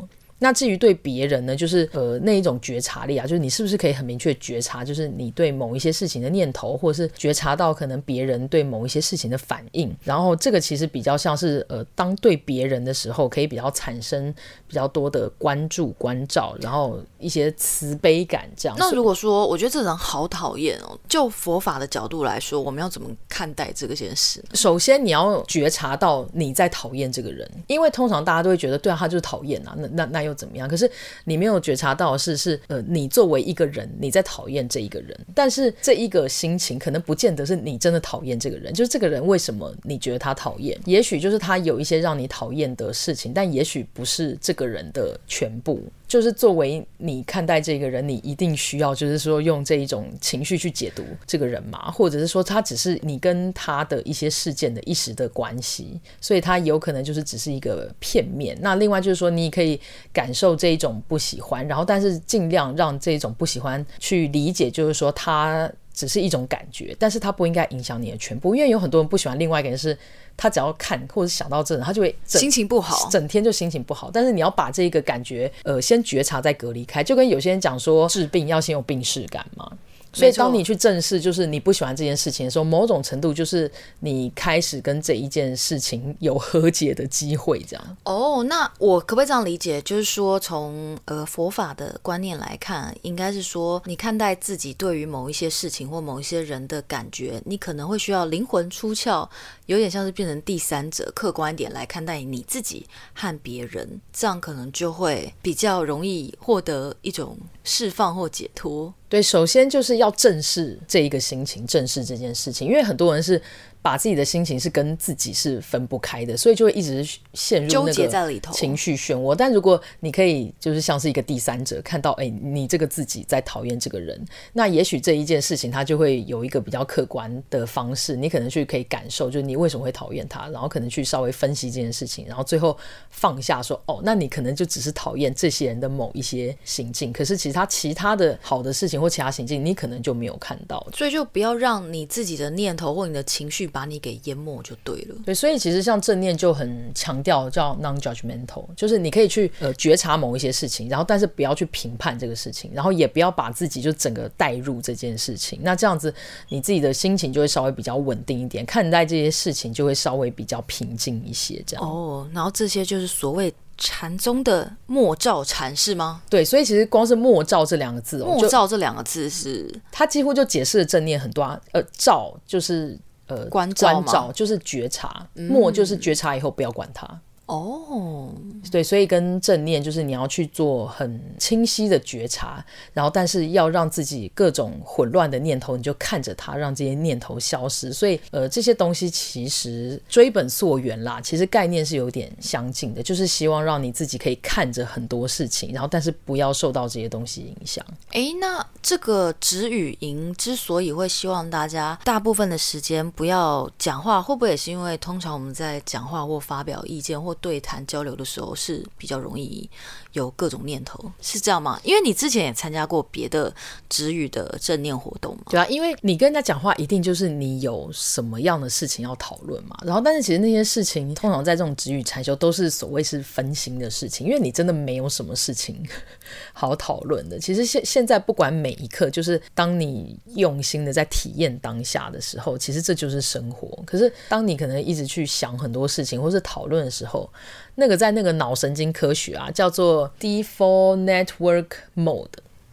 S2: 那至于对别人呢，就是呃那一种觉察力啊，就是你是不是可以很明确觉察，就是你对某一些事情的念头，或者是觉察到可能别人对某一些事情的反应，然后这个其实比较像是呃当对别人的时候，可以比较产生比较多的关注、关照，然后一些慈悲感这样。
S1: 那如果说我觉得这人好讨厌哦，就佛法的角度来说，我们要怎么看待这个件事？
S2: 首先你要觉察到你在讨厌这个人，因为通常大家都会觉得对啊，他就是讨厌啊，那那那。又怎么样？可是你没有觉察到的是，是呃，你作为一个人，你在讨厌这一个人，但是这一个心情可能不见得是你真的讨厌这个人，就是这个人为什么你觉得他讨厌？也许就是他有一些让你讨厌的事情，但也许不是这个人的全部。就是作为你看待这个人，你一定需要就是说用这一种情绪去解读这个人嘛，或者是说他只是你跟他的一些事件的一时的关系，所以他有可能就是只是一个片面。那另外就是说，你可以感受这一种不喜欢，然后但是尽量让这种不喜欢去理解，就是说他只是一种感觉，但是他不应该影响你的全部，因为有很多人不喜欢另外一个人是。他只要看或者想到这人，他就会
S1: 心情不好，
S2: 整天就心情不好。但是你要把这个感觉，呃，先觉察再隔离开，就跟有些人讲说治病要先有病视感嘛。所以，当你去正视，就是你不喜欢这件事情的时候，某种程度就是你开始跟这一件事情有和解的机会，这样。
S1: 哦，那我可不可以这样理解？就是说，从呃佛法的观念来看，应该是说，你看待自己对于某一些事情或某一些人的感觉，你可能会需要灵魂出窍，有点像是变成第三者，客观一点来看待你自己和别人，这样可能就会比较容易获得一种释放或解脱。
S2: 对，首先就是要正视这一个心情，正视这件事情，因为很多人是。把自己的心情是跟自己是分不开的，所以就会一直陷入纠结在里头情绪漩涡。但如果你可以就是像是一个第三者看到，哎，你这个自己在讨厌这个人，那也许这一件事情他就会有一个比较客观的方式，你可能去可以感受，就是你为什么会讨厌他，然后可能去稍微分析这件事情，然后最后放下说，哦，那你可能就只是讨厌这些人的某一些行径，可是其实他其他的好的事情或其他行径，你可能就没有看到，
S1: 所以就不要让你自己的念头或你的情绪。把你给淹没就对了。
S2: 对，所以其实像正念就很强调叫 non-judgmental，就是你可以去呃觉察某一些事情，然后但是不要去评判这个事情，然后也不要把自己就整个带入这件事情。那这样子你自己的心情就会稍微比较稳定一点，看待这些事情就会稍微比较平静一些。这样
S1: 哦，然后这些就是所谓禅宗的默照禅是吗？
S2: 对，所以其实光是默照这两个字，哦
S1: 默照这两个字是
S2: 它几乎就解释了正念很多啊。呃，照就是。呃，关照，关照就是觉察，默、嗯、就是觉察以后不要管它。
S1: 哦，
S2: 对，所以跟正念就是你要去做很清晰的觉察，然后但是要让自己各种混乱的念头，你就看着它，让这些念头消失。所以呃，这些东西其实追本溯源啦，其实概念是有点相近的，就是希望让你自己可以看着很多事情，然后但是不要受到这些东西影响。
S1: 哎，那这个止语营之所以会希望大家大部分的时间不要讲话，会不会也是因为通常我们在讲话或发表意见或对谈交流的时候是比较容易有各种念头，是这样吗？因为你之前也参加过别的止语的正念活动嘛。
S2: 对啊，因为你跟人家讲话，一定就是你有什么样的事情要讨论嘛。然后，但是其实那些事情，通常在这种止语禅修都是所谓是分心的事情，因为你真的没有什么事情 好讨论的。其实现现在不管每一刻，就是当你用心的在体验当下的时候，其实这就是生活。可是当你可能一直去想很多事情，或是讨论的时候，那个在那个脑神经科学啊，叫做 Default Network Mode。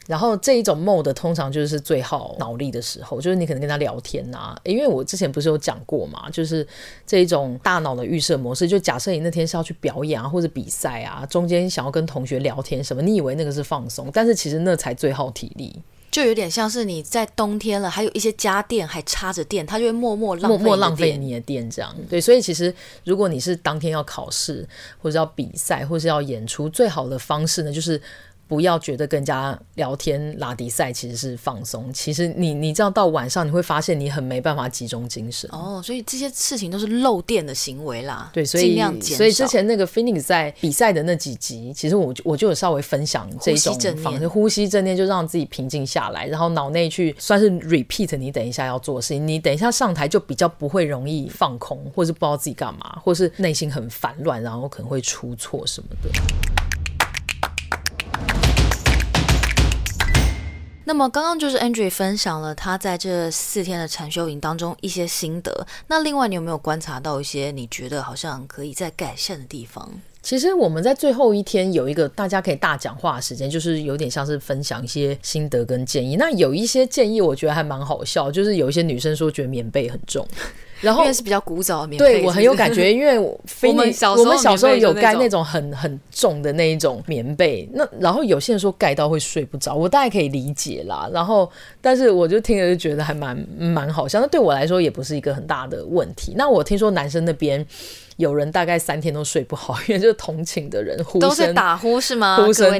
S2: 然后这一种 mode 通常就是最耗脑力的时候，就是你可能跟他聊天啊，因为我之前不是有讲过嘛，就是这一种大脑的预设模式，就假设你那天是要去表演啊，或者比赛啊，中间想要跟同学聊天什么，你以为那个是放松，但是其实那才最耗体力。
S1: 就有点像是你在冬天了，还有一些家电还插着电，它就会默默浪费
S2: 默默浪费你的电，这样。对，所以其实如果你是当天要考试，或者要比赛，或者要演出，最好的方式呢，就是。不要觉得跟人家聊天拉迪赛其实是放松，其实你你这样到晚上你会发现你很没办法集中精神
S1: 哦，所以这些事情都是漏电的行为啦。
S2: 对，所以所以之前那个 Phoenix 在比赛的那几集，其实我我就有稍微分享这种方式，呼吸正念就让自己平静下来，然后脑内去算是 repeat 你等一下要做的事情，你等一下上台就比较不会容易放空，或是不知道自己干嘛，或是内心很烦乱，然后可能会出错什么的。
S1: 那么刚刚就是 Andrew 分享了他在这四天的禅修营当中一些心得。那另外你有没有观察到一些你觉得好像可以再改善的地方？
S2: 其实我们在最后一天有一个大家可以大讲话的时间，就是有点像是分享一些心得跟建议。那有一些建议我觉得还蛮好笑，就是有一些女生说觉得棉被很重。然后
S1: 因为是比较古早的棉被，
S2: 对我很有感觉，因为我，我们小我们小时候有盖那种很很重的那一种棉被，那然后有些人说盖到会睡不着，我大概可以理解啦。然后，但是我就听着就觉得还蛮蛮好笑，那对我来说也不是一个很大的问题。那我听说男生那边。有人大概三天都睡不好，因为就是同寝的人呼
S1: 都是打呼是吗？
S2: 呼声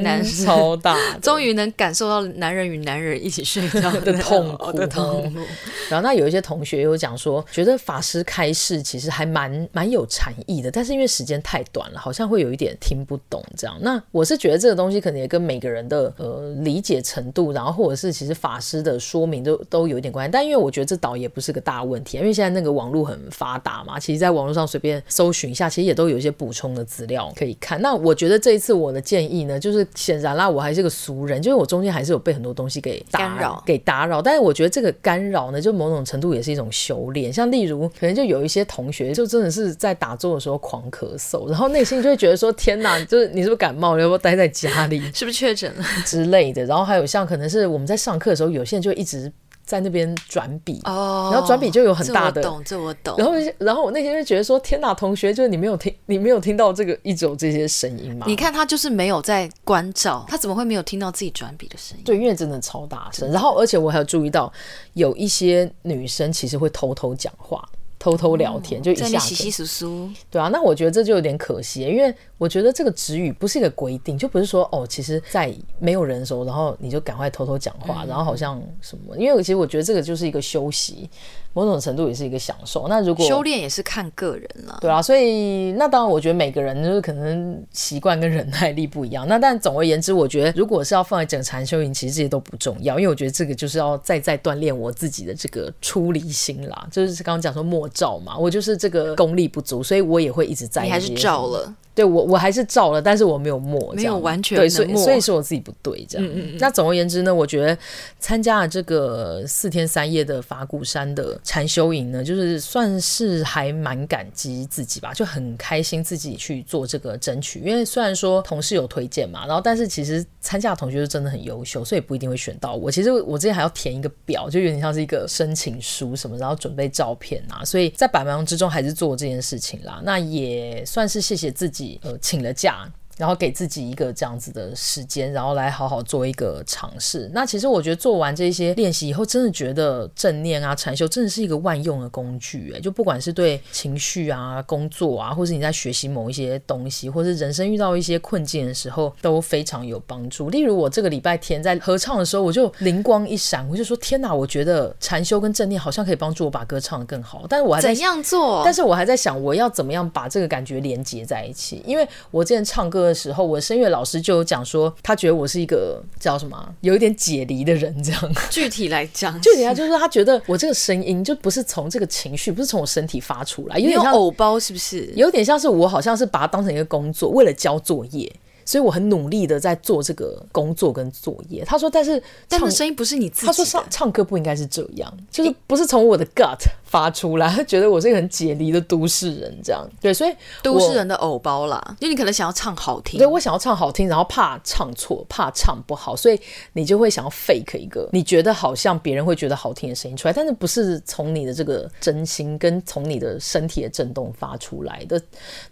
S2: 超大，
S1: 终于能感受到男人与男人一起睡觉
S2: 的痛苦
S1: 的痛苦。
S2: 然后那有一些同学有讲说，觉得法师开示其实还蛮蛮有禅意的，但是因为时间太短了，好像会有一点听不懂这样。那我是觉得这个东西可能也跟每个人的呃理解程度，然后或者是其实法师的说明都都有一点关系。但因为我觉得这倒也不是个大问题，因为现在那个网络很发达嘛，其实在网络上随便搜。搜寻一下，其实也都有一些补充的资料可以看。那我觉得这一次我的建议呢，就是显然啦，我还是个俗人，就是我中间还是有被很多东西给打扰，给打扰。但是我觉得这个干扰呢，就某种程度也是一种修炼。像例如，可能就有一些同学，就真的是在打坐的时候狂咳嗽，然后内心就会觉得说：天哪，就是你是不是感冒了？要不要待在家里？
S1: 是不是确诊了
S2: 之类的？然后还有像可能是我们在上课的时候，有些人就一直。在那边转笔哦，然后转笔就有很大的，
S1: 这我懂，这我懂。
S2: 然后，然后我那天就觉得说，天哪，同学，就是你没有听，你没有听到这个一直有这些声音吗？
S1: 你看他就是没有在关照，他怎么会没有听到自己转笔的声音？
S2: 对，因为真的超大声。然后，而且我还有注意到，有一些女生其实会偷偷讲话。偷偷聊天，哦、就一下子，
S1: 稀稀疏疏。
S2: 对啊，那我觉得这就有点可惜，因为我觉得这个止语不是一个规定，就不是说哦，其实，在没有人的时候，然后你就赶快偷偷讲话，嗯、然后好像什么，因为其实我觉得这个就是一个休息。某种程度也是一个享受。那如果
S1: 修炼也是看个人了，
S2: 对啊，所以那当然，我觉得每个人就是可能习惯跟忍耐力不一样。那但总而言之，我觉得如果是要放在整禅修营，其实这些都不重要，因为我觉得这个就是要再再锻炼我自己的这个出离心啦。就是刚刚讲说莫照嘛，我就是这个功力不足，所以我也会一直在。
S1: 你还是照了。
S2: 对我，我还是照了，但是我没有默，
S1: 没有完全
S2: 对，所以所以是我自己不对这样。
S1: 嗯嗯嗯。
S2: 那总而言之呢，我觉得参加了这个四天三夜的法鼓山的禅修营呢，就是算是还蛮感激自己吧，就很开心自己去做这个争取。因为虽然说同事有推荐嘛，然后但是其实参加的同学就真的很优秀，所以不一定会选到我。其实我之前还要填一个表，就有点像是一个申请书什么，然后准备照片啊，所以在百忙之中还是做这件事情啦。那也算是谢谢自己。呃请了假。然后给自己一个这样子的时间，然后来好好做一个尝试。那其实我觉得做完这些练习以后，真的觉得正念啊、禅修真的是一个万用的工具。哎，就不管是对情绪啊、工作啊，或是你在学习某一些东西，或是人生遇到一些困境的时候，都非常有帮助。例如我这个礼拜天在合唱的时候，我就灵光一闪，我就说：天哪！我觉得禅修跟正念好像可以帮助我把歌唱得更好。但是我还在
S1: 怎样做？
S2: 但是我还在想，我要怎么样把这个感觉连接在一起？因为我之前唱歌的时候，我声乐老师就有讲说，他觉得我是一个叫什么，有一点解离的人，这样。
S1: 具体来讲，
S2: 具体来就是他觉得我这个声音就不是从这个情绪，不是从我身体发出来，有点像
S1: 偶包，是不是？
S2: 有点像是我好像是把它当成一个工作，为了交作业。所以我很努力的在做这个工作跟作业。他说，但是
S1: 但是声音不是你自己。
S2: 他说唱唱歌不应该是这样，就是不是从我的 gut 发出来。他 觉得我是一个很解离的都市人，这样对。所以
S1: 都市人的偶包啦，因为你可能想要唱好听，
S2: 对，我想要唱好听，然后怕唱错，怕唱不好，所以你就会想要 fake 一个你觉得好像别人会觉得好听的声音出来，但是不是从你的这个真心跟从你的身体的震动发出来的。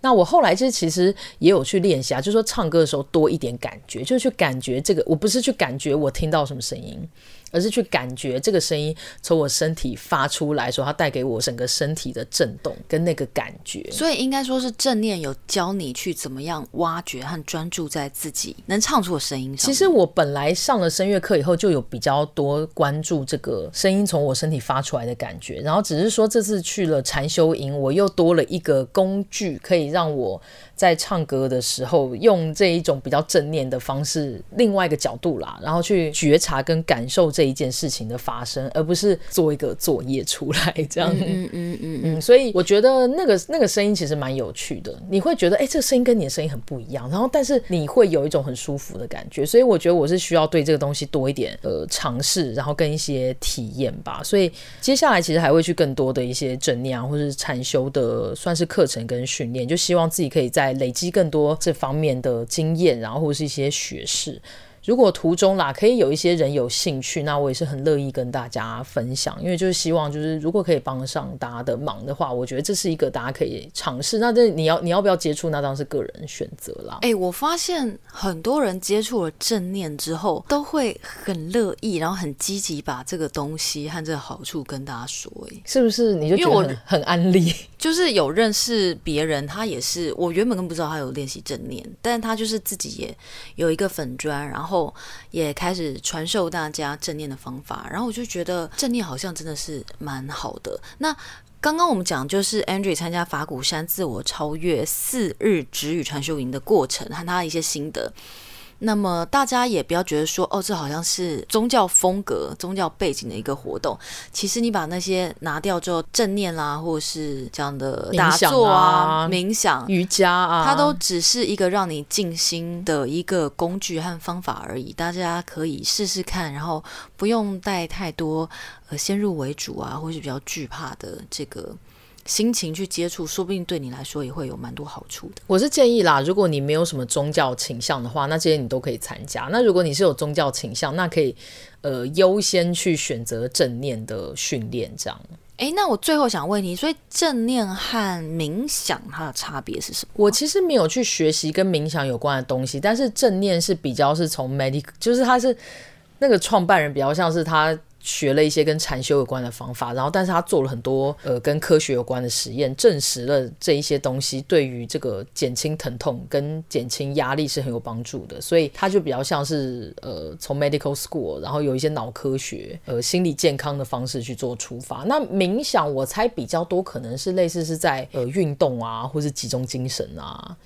S2: 那我后来就是其实也有去练习啊，就是说唱歌的时候多一点感觉，就是去感觉这个，我不是去感觉我听到什么声音。而是去感觉这个声音从我身体发出来说，它带给我整个身体的震动跟那个感觉。
S1: 所以应该说是正念有教你去怎么样挖掘和专注在自己能唱出的声音上。
S2: 其实我本来上了声乐课以后，就有比较多关注这个声音从我身体发出来的感觉。然后只是说这次去了禅修营，我又多了一个工具，可以让我在唱歌的时候用这一种比较正念的方式，另外一个角度啦，然后去觉察跟感受。这一件事情的发生，而不是做一个作业出来这样。嗯嗯嗯嗯嗯。所以我觉得那个那个声音其实蛮有趣的，你会觉得哎，这个声音跟你的声音很不一样，然后但是你会有一种很舒服的感觉。所以我觉得我是需要对这个东西多一点呃尝试，然后跟一些体验吧。所以接下来其实还会去更多的一些正念啊或是禅修的算是课程跟训练，就希望自己可以再累积更多这方面的经验，然后或是一些学识。如果途中啦，可以有一些人有兴趣，那我也是很乐意跟大家分享，因为就是希望就是如果可以帮上大家的忙的话，我觉得这是一个大家可以尝试。那这你要你要不要接触，那当然是个人选择啦。
S1: 哎、欸，我发现很多人接触了正念之后，都会很乐意，然后很积极把这个东西和这个好处跟大家说。哎，
S2: 是不是？你就觉得很 很安利？
S1: 就是有认识别人，他也是我原本根本不知道他有练习正念，但他就是自己也有一个粉专，然后。也开始传授大家正念的方法，然后我就觉得正念好像真的是蛮好的。那刚刚我们讲就是 Andrew 参加法鼓山自我超越四日止语禅修营的过程和他一些心得。那么大家也不要觉得说哦，这好像是宗教风格、宗教背景的一个活动。其实你把那些拿掉之后，正念啦，或者是这样的打坐啊、冥想、
S2: 瑜伽啊，
S1: 它都只是一个让你静心的一个工具和方法而已。大家可以试试看，然后不用带太多呃先入为主啊，或是比较惧怕的这个。心情去接触，说不定对你来说也会有蛮多好处的。
S2: 我是建议啦，如果你没有什么宗教倾向的话，那这些你都可以参加。那如果你是有宗教倾向，那可以呃优先去选择正念的训练。这样。
S1: 诶，那我最后想问你，所以正念和冥想它的差别是什么？
S2: 我其实没有去学习跟冥想有关的东西，但是正念是比较是从 medic，就是他是那个创办人比较像是他。学了一些跟禅修有关的方法，然后但是他做了很多呃跟科学有关的实验，证实了这一些东西对于这个减轻疼痛跟减轻压力是很有帮助的，所以他就比较像是呃从 medical school，然后有一些脑科学呃心理健康的方式去做出发。那冥想我猜比较多可能是类似是在呃运动啊，或是集中精神啊。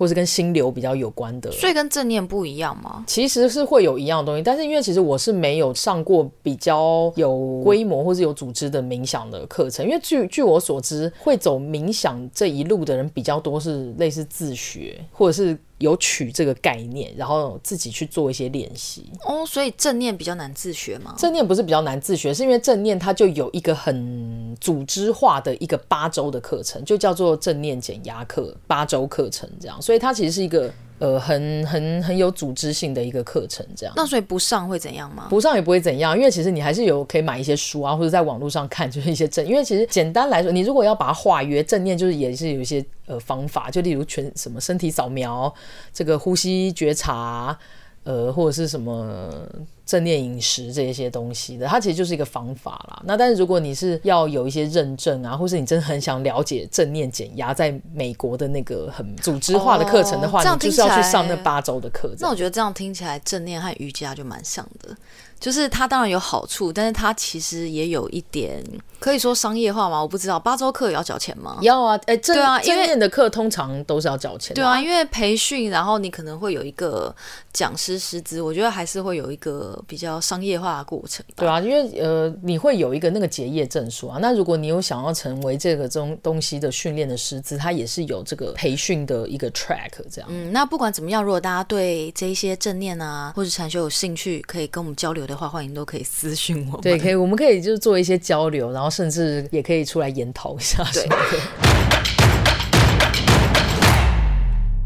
S2: 或是跟心流比较有关的，
S1: 所以跟正念不一样吗？
S2: 其实是会有一样的东西，但是因为其实我是没有上过比较有规模或是有组织的冥想的课程，因为据据我所知，会走冥想这一路的人比较多是类似自学或者是。有取这个概念，然后自己去做一些练习
S1: 哦。所以正念比较难自学吗？
S2: 正念不是比较难自学，是因为正念它就有一个很组织化的一个八周的课程，就叫做正念减压课，八周课程这样。所以它其实是一个呃很很很有组织性的一个课程，这样。
S1: 那所以不上会怎样吗？
S2: 不上也不会怎样，因为其实你还是有可以买一些书啊，或者在网络上看，就是一些正。因为其实简单来说，你如果要把它化约正念，就是也是有一些呃方法，就例如全什么身体扫描，这个呼吸觉察，呃或者是什么。正念饮食这一些东西的，它其实就是一个方法啦。那但是如果你是要有一些认证啊，或是你真的很想了解正念减压在美国的那个很组织化的课程的话，哦，你就是要去上那八周的课。
S1: 那我觉得这样听起来，正念和瑜伽就蛮像的。就是它当然有好处，但是它其实也有一点可以说商业化吗？我不知道，八周课也要缴钱吗？
S2: 要啊，哎、欸，正对啊，正念的课通常都是要缴钱的。
S1: 对啊，因为培训，然后你可能会有一个讲师师资，我觉得还是会有一个比较商业化的过程。
S2: 对啊，因为呃，你会有一个那个结业证书啊。那如果你有想要成为这个中东西的训练的师资，它也是有这个培训的一个 track 这样。
S1: 嗯，那不管怎么样，如果大家对这一些正念啊或者禅修有兴趣，可以跟我们交流的话，欢迎都可以私讯我。
S2: 对，可以，我们可以就是做一些交流，然后甚至也可以出来研讨一下。对。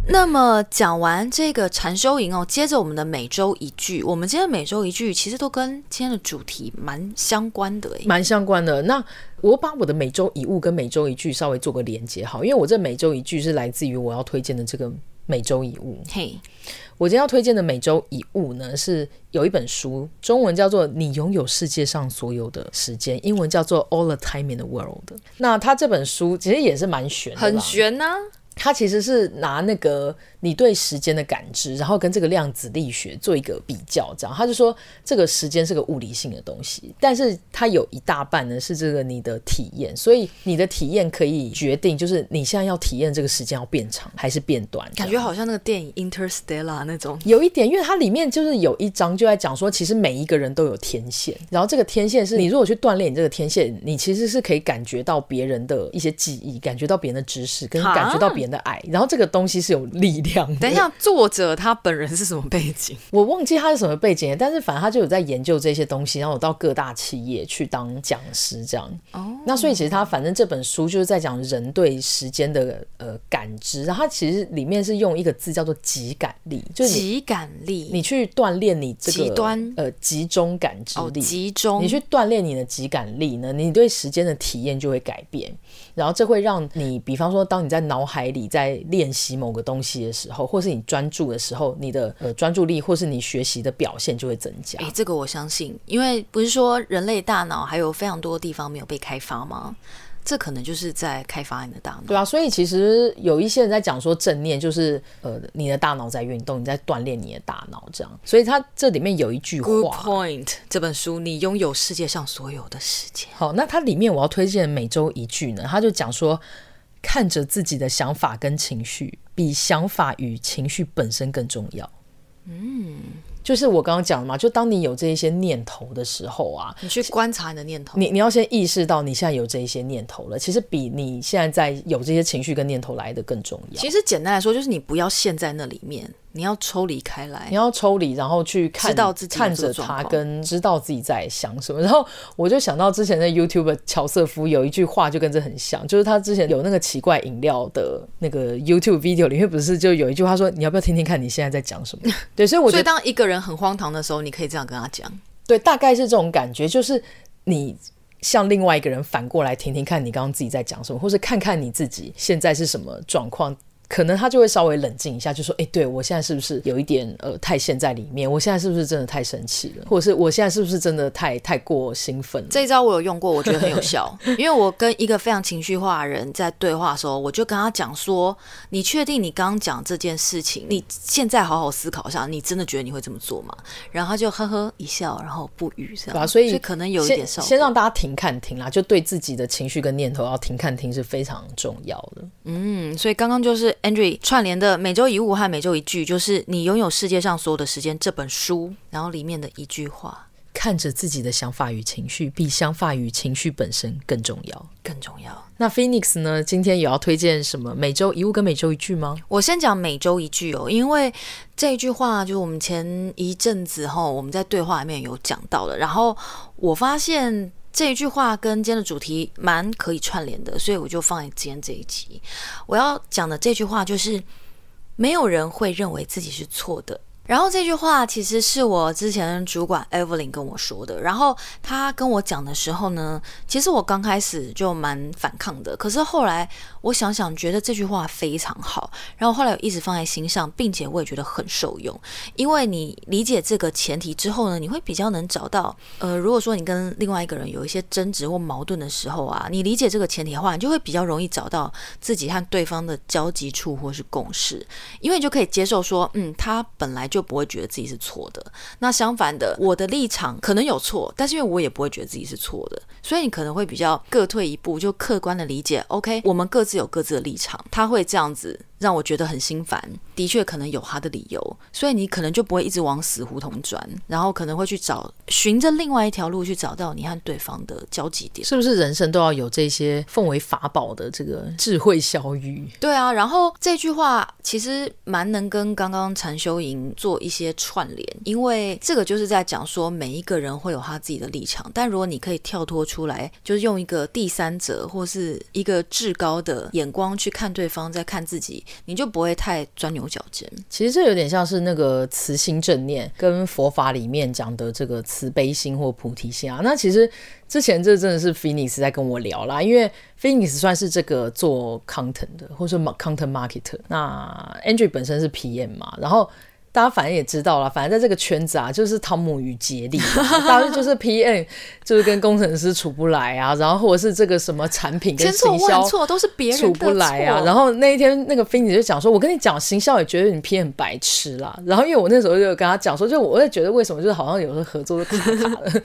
S1: 那么讲完这个禅修营哦，接着我们的每周一句，我们今天每周一句其实都跟今天的主题蛮相关的，
S2: 蛮相关的。那我把我的每周一物跟每周一句稍微做个连接，好，因为我这每周一句是来自于我要推荐的这个每周一物。嘿。我今天要推荐的每周一物呢，是有一本书，中文叫做《你拥有世界上所有的时间》，英文叫做《All the Time in the World》。那他这本书其实也是蛮玄的，
S1: 很玄呢、啊。
S2: 他其实是拿那个。你对时间的感知，然后跟这个量子力学做一个比较，这样他就说这个时间是个物理性的东西，但是它有一大半呢是这个你的体验，所以你的体验可以决定，就是你现在要体验这个时间要变长还是变短。
S1: 感觉好像那个电影 Interstellar 那种，
S2: 有一点，因为它里面就是有一章就在讲说，其实每一个人都有天线，然后这个天线是你如果去锻炼你这个天线，你其实是可以感觉到别人的一些记忆，感觉到别人的知识，跟感觉到别人的爱，然后这个东西是有力量。
S1: 等一下，作者他本人是什么背景？
S2: 我忘记他是什么背景，但是反正他就有在研究这些东西，然后到各大企业去当讲师这样。哦，那所以其实他反正这本书就是在讲人对时间的呃感知，然后他其实里面是用一个字叫做极感力，就是
S1: 极感力，
S2: 你去锻炼你这个
S1: 极端
S2: 呃集中感知力，
S1: 哦、集中，
S2: 你去锻炼你的极感力呢，你对时间的体验就会改变。然后这会让你，比方说，当你在脑海里在练习某个东西的时候，或是你专注的时候，你的呃专注力或是你学习的表现就会增加。
S1: 诶，这个我相信，因为不是说人类大脑还有非常多地方没有被开发吗？这可能就是在开发你的大脑，
S2: 对啊，所以其实有一些人在讲说正念就是呃你的大脑在运动，你在锻炼你的大脑这样。所以它这里面有一句话
S1: ，Good point。这本书你拥有世界上所有的时间。
S2: 好，那它里面我要推荐每周一句呢，他就讲说，看着自己的想法跟情绪，比想法与情绪本身更重要。嗯。就是我刚刚讲的嘛，就当你有这一些念头的时候啊，
S1: 你去观察你的念头，
S2: 你你要先意识到你现在有这一些念头了，其实比你现在在有这些情绪跟念头来的更重要。
S1: 其实简单来说，就是你不要陷在那里面。你要抽离开来，
S2: 你要抽离，然后去看，知道自己看着他，跟知道自己在想什么。然后我就想到之前的 YouTube 乔瑟夫有一句话就跟这很像，就是他之前有那个奇怪饮料的那个 YouTube video 里面不是就有一句话说，你要不要听听看你现在在讲什么？对，所以我觉得
S1: 所以当一个人很荒唐的时候，你可以这样跟他讲。
S2: 对，大概是这种感觉，就是你向另外一个人反过来听听看你刚刚自己在讲什么，或是看看你自己现在是什么状况。可能他就会稍微冷静一下，就说：“哎、欸，对我现在是不是有一点呃太陷在里面？我现在是不是真的太生气了？或者是我现在是不是真的太太过兴奋？”
S1: 这一招我有用过，我觉得很有效。因为我跟一个非常情绪化的人在对话的时候，我就跟他讲说：“你确定你刚刚讲这件事情？你现在好好思考一下，你真的觉得你会这么做吗？”然后他就呵呵一笑，然后不语，这样。
S2: 所以，
S1: 所以可能有一点效果。
S2: 先让大家停看停啦，就对自己的情绪跟念头要停看停是非常重要的。
S1: 嗯，所以刚刚就是 Andrew 串联的每周一物和每周一句，就是你拥有世界上所有的时间这本书，然后里面的一句话：
S2: 看着自己的想法与情绪，比想法与情绪本身更重要，
S1: 更重要。
S2: 那 Phoenix 呢？今天也要推荐什么每周一物跟每周一句吗？
S1: 我先讲每周一句哦，因为这一句话就是我们前一阵子后我们在对话里面有讲到的，然后我发现。这一句话跟今天的主题蛮可以串联的，所以我就放在今天这一集。我要讲的这句话就是：没有人会认为自己是错的。然后这句话其实是我之前主管 Evelyn 跟我说的。然后他跟我讲的时候呢，其实我刚开始就蛮反抗的。可是后来我想想，觉得这句话非常好。然后后来我一直放在心上，并且我也觉得很受用。因为你理解这个前提之后呢，你会比较能找到，呃，如果说你跟另外一个人有一些争执或矛盾的时候啊，你理解这个前提的话，你就会比较容易找到自己和对方的交集处或是共识。因为你就可以接受说，嗯，他本来。就不会觉得自己是错的。那相反的，我的立场可能有错，但是因为我也不会觉得自己是错的，所以你可能会比较各退一步，就客观的理解。OK，我们各自有各自的立场，他会这样子。让我觉得很心烦，的确可能有他的理由，所以你可能就不会一直往死胡同转，然后可能会去找循着另外一条路去找到你和对方的交集点。
S2: 是不是人生都要有这些奉为法宝的这个智慧小语？
S1: 对啊，然后这句话其实蛮能跟刚刚禅修营做一些串联，因为这个就是在讲说每一个人会有他自己的立场，但如果你可以跳脱出来，就是用一个第三者或是一个至高的眼光去看对方，在看自己。你就不会太钻牛角尖。
S2: 其实这有点像是那个慈心正念，跟佛法里面讲的这个慈悲心或菩提心啊。那其实之前这真的是 Phoenix 在跟我聊啦，因为 Phoenix 算是这个做 content 的，或者说 content marketer。那 Andrew 本身是 PM 嘛，然后。大家反正也知道了，反正在这个圈子啊，就是汤姆与杰利，大家就是 PM，就是跟工程师处不来啊，然后或者是这个什么产品跟行销
S1: 错都是别人
S2: 处不来啊。然后那一天那个 Phoenix 就讲说，我跟你讲，行销也觉得你 PM 很白痴啦。然后因为我那时候就跟他讲说，就我也觉得为什么就是好像有时候合作都卡卡的。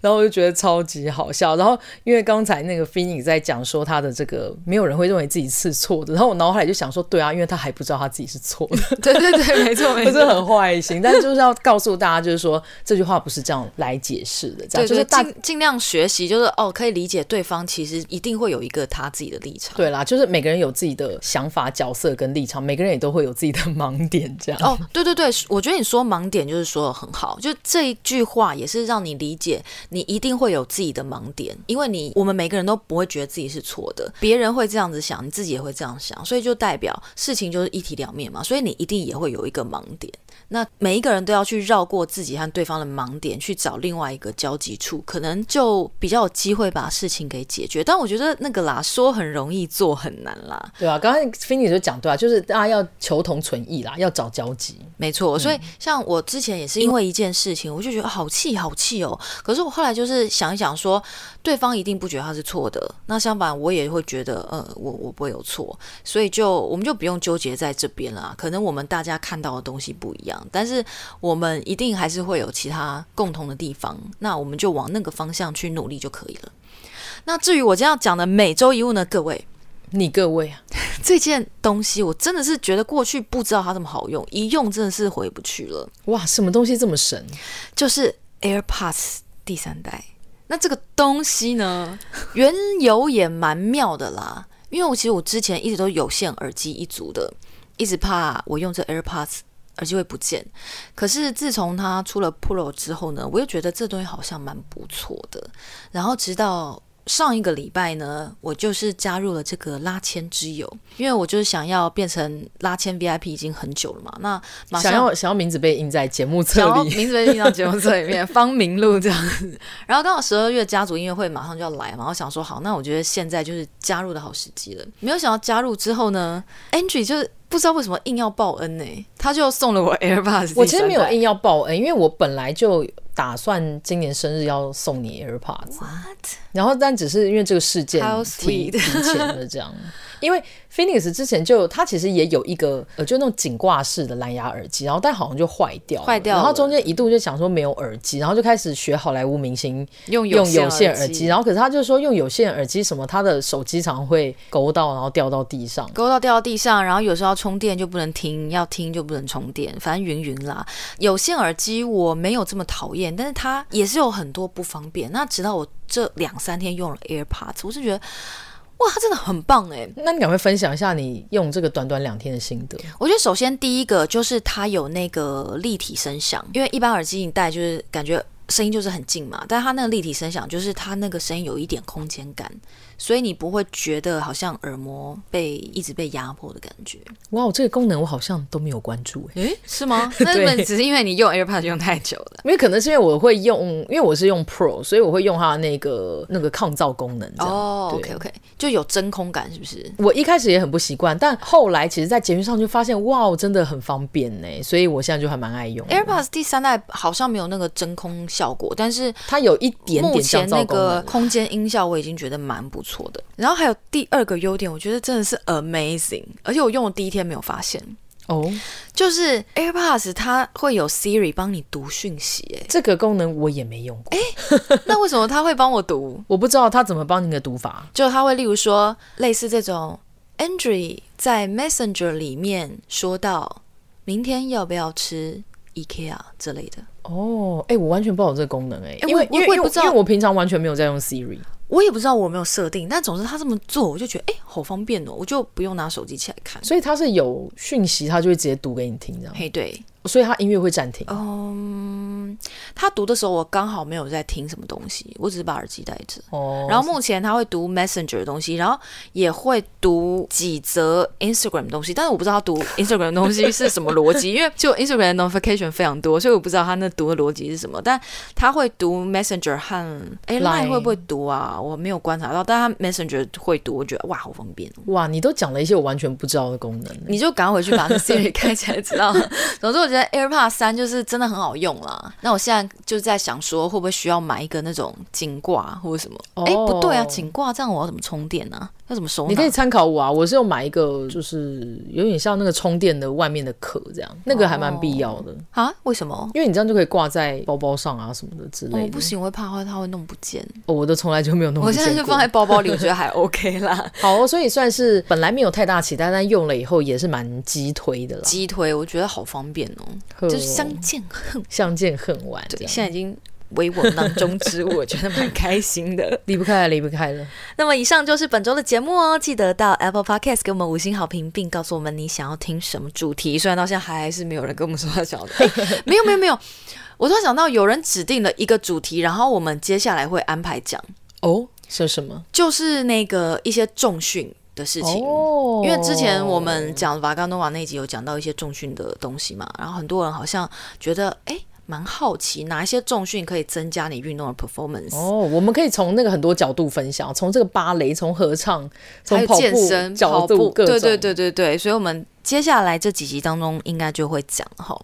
S2: 然后我就觉得超级好笑。然后因为刚才那个 Phoenix 在讲说他的这个没有人会认为自己是错的。然后我脑海里就想说，对啊，因为他还不知道他自己是错的。
S1: 对对对，没错 没错，
S2: 不是很坏心。但是就是要告诉大家，就是说这句话不是这样来解释的。这样就是尽
S1: 尽量学习，就是哦，可以理解对方其实一定会有一个他自己的立场。
S2: 对啦，就是每个人有自己的想法、角色跟立场，每个人也都会有自己的盲点。这样哦，
S1: 对对对，我觉得你说盲点就是说的很好。就这一句话也是让你理解，你一定会有。自己的盲点，因为你我们每个人都不会觉得自己是错的，别人会这样子想，你自己也会这样想，所以就代表事情就是一体两面嘛，所以你一定也会有一个盲点。那每一个人都要去绕过自己和对方的盲点，去找另外一个交集处，可能就比较有机会把事情给解决。但我觉得那个啦，说很容易，做很难啦。
S2: 对啊，刚刚 Finny 就讲对啊，就是大家要求同存异啦，要找交集。
S1: 没错，所以像我之前也是因为一件事情，我就觉得好气好气哦。可是我后来就是想一想说，对方一定不觉得他是错的，那相反我也会觉得，呃，我我不会有错，所以就我们就不用纠结在这边啦。可能我们大家看到的东西不一样。但是我们一定还是会有其他共同的地方，那我们就往那个方向去努力就可以了。那至于我今天要讲的每周一物呢，各位，
S2: 你各位啊，
S1: 这件东西我真的是觉得过去不知道它这么好用，一用真的是回不去了。
S2: 哇，什么东西这么神？
S1: 就是 AirPods 第三代。那这个东西呢，缘由也蛮妙的啦，因为我其实我之前一直都有线耳机一族的，一直怕我用这 AirPods。耳机会不见，可是自从它出了 Pro 之后呢，我又觉得这东西好像蛮不错的。然后直到上一个礼拜呢，我就是加入了这个拉纤之友，因为我就是想要变成拉纤 VIP 已经很久了嘛。那马上
S2: 想要想要名字被印在节目册里，
S1: 名字被印到节目册里面，方明路这样子。然后刚好十二月家族音乐会马上就要来嘛，我想说好，那我觉得现在就是加入的好时机了。没有想到加入之后呢，Angie 就是。不知道为什么硬要报恩呢、欸？他就送了我 AirPods。
S2: 我其实没有硬要报恩，因为我本来就打算今年生日要送你 AirPods。然后但只是因为这个事件提提前了这样。因为 Phoenix 之前就他其实也有一个呃，就那种颈挂式的蓝牙耳机，然后但好像就坏掉，
S1: 坏掉。
S2: 然后中间一度就想说没有耳机，然后就开始学好莱坞明星用有线耳机，然后可是他就说用有线耳机什么，他的手机常常会勾到，然后掉到地上，
S1: 勾到掉到地上，然后有时候要充电就不能听，要听就不能充电，反正云云啦。有线耳机我没有这么讨厌，但是它也是有很多不方便。那直到我这两三天用了 AirPods，我是觉得。哇，它真的很棒哎！
S2: 那你赶快分享一下你用这个短短两天的心得。
S1: 我觉得首先第一个就是它有那个立体声响，因为一般耳机你戴就是感觉声音就是很近嘛，但它那个立体声响就是它那个声音有一点空间感。所以你不会觉得好像耳膜被一直被压迫的感觉。
S2: 哇，这个功能我好像都没有关注诶，
S1: 诶，是吗？那只是因为你用 AirPods 用太久了，
S2: 因为可能是因为我会用，因为我是用 Pro，所以我会用它的那个那个抗噪功能。
S1: 哦，OK OK，就有真空感，是不是？
S2: 我一开始也很不习惯，但后来其实，在捷运上就发现，哇，真的很方便呢，所以我现在就还蛮爱用。
S1: AirPods 第三代好像没有那个真空效果，但是
S2: 它有一点点降噪功能。目前
S1: 那个空间音效我已经觉得蛮不错的。然后还有第二个优点，我觉得真的是 amazing，而且我用的第一天没有发现。
S2: 哦，
S1: 就是 AirPods 它会有 Siri 帮你读讯息，哎，
S2: 这个功能我也没用过。
S1: 哎，那为什么它会帮我读？
S2: 我不知道它怎么帮你的读法。
S1: 就它会例如说，类似这种 Android 在 Messenger 里面说到，明天要不要吃 IKEA 之类的。
S2: 哦，哎，我完全不知道这个功能，哎，因为因为因为我平常完全没有在用 Siri。
S1: 我也不知道我有没有设定，但总之他这么做，我就觉得哎、欸，好方便哦，我就不用拿手机起来看。
S2: 所以他是有讯息，他就会直接读给你听，这样。
S1: 嘿，对。
S2: 所以他音乐会暂停。
S1: 嗯，他读的时候我刚好没有在听什么东西，我只是把耳机戴着。
S2: 哦。
S1: 然后目前他会读 Messenger 的东西，然后也会读几则 Instagram 的东西，但是我不知道他读 Instagram 的东西是什么逻辑，因为就 Instagram 的 notification 非常多，所以我不知道他那读的逻辑是什么。但他会读 Messenger 和哎 Line 会不会读啊？我没有观察到，但他 Messenger 会读，我觉得哇，好方便。
S2: 哇，你都讲了一些我完全不知道的功能，
S1: 你就赶快回去把那 Siri 开起来，知道。总之我。我觉得 AirPods 三就是真的很好用啦。那我现在就在想说，会不会需要买一个那种颈挂或者什么？哎、oh.，不对啊，颈挂这样我要怎么充电呢、啊？要怎么收？
S2: 你可以参考我啊，我是有买一个，就是有点像那个充电的外面的壳这样，那个还蛮必要的
S1: 啊。Oh. 为什么？
S2: 因为你这样就可以挂在包包上啊什么的之类的。
S1: Oh, 不行，我会怕它它会弄不见。
S2: 哦，我都从来就没有弄不见。
S1: 我现在就放在包包里，我觉得还 OK 啦。
S2: 好，所以算是本来没有太大期待，但用了以后也是蛮激推的了。
S1: 激推，我觉得好方便哦。就是相见恨
S2: 相见恨晚，
S1: 对，现在已经为我囊中之物，我觉得蛮开心的，
S2: 离不开了，离不开了。
S1: 那么以上就是本周的节目哦，记得到 Apple Podcast 给我们五星好评，并告诉我们你想要听什么主题。虽然到现在还是没有人跟我们说他想要的，欸，没有没有没有，我突然想到有人指定了一个主题，然后我们接下来会安排讲
S2: 哦，是什么？
S1: 就是那个一些重训。的事情，因为之前我们讲瓦冈诺瓦那集有讲到一些重训的东西嘛，然后很多人好像觉得哎，蛮好奇哪一些重训可以增加你运动的 performance
S2: 哦，我们可以从那个很多角度分享，从这个芭蕾，从合唱，从
S1: 健身
S2: 角度，对
S1: 对对对对，所以我们接下来这几集当中应该就会讲哈。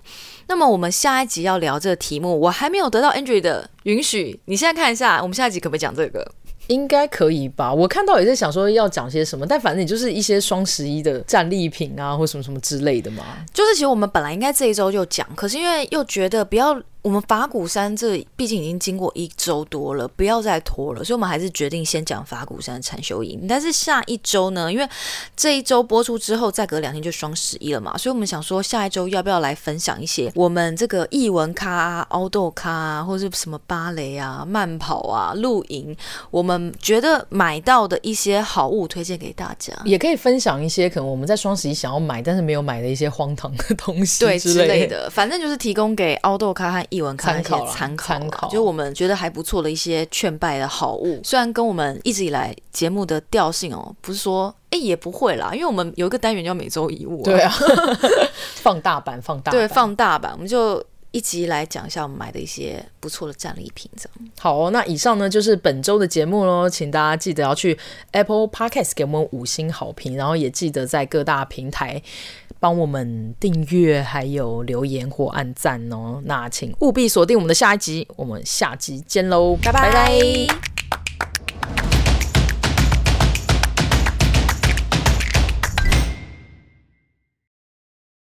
S1: 那么我们下一集要聊这个题目，我还没有得到 Andrew 的允许，你现在看一下，我们下一集可不可以讲这个？
S2: 应该可以吧？我看到也在想说要讲些什么，但反正也就是一些双十一的战利品啊，或什么什么之类的嘛。
S1: 就是其实我们本来应该这一周就讲，可是因为又觉得不要。我们法鼓山这毕竟已经经过一周多了，不要再拖了，所以我们还是决定先讲法鼓山的禅修营。但是下一周呢，因为这一周播出之后，再隔两天就双十一了嘛，所以我们想说下一周要不要来分享一些我们这个艺文咖啊、凹豆咖啊，或者是什么芭蕾啊、慢跑啊、露营，我们觉得买到的一些好物推荐给大家，
S2: 也可以分享一些可能我们在双十一想要买但是没有买的一些荒唐的东西
S1: 对之类的，反正就是提供给凹豆咖和。艺文参考，参考，就我们觉得还不错的一些劝败的好物，虽然跟我们一直以来节目的调性哦，不是说哎也不会啦，因为我们有一个单元叫每周一物，
S2: 对啊，放大版，放大版，
S1: 对，放大版，我们就一集来讲一下我们买的一些不错的战利品，这样。
S2: 好哦，那以上呢就是本周的节目喽，请大家记得要去 Apple Podcast 给我们五星好评，然后也记得在各大平台。帮我们订阅，还有留言或按赞哦。那请务必锁定我们的下一集，我们下集见喽，拜拜。拜拜。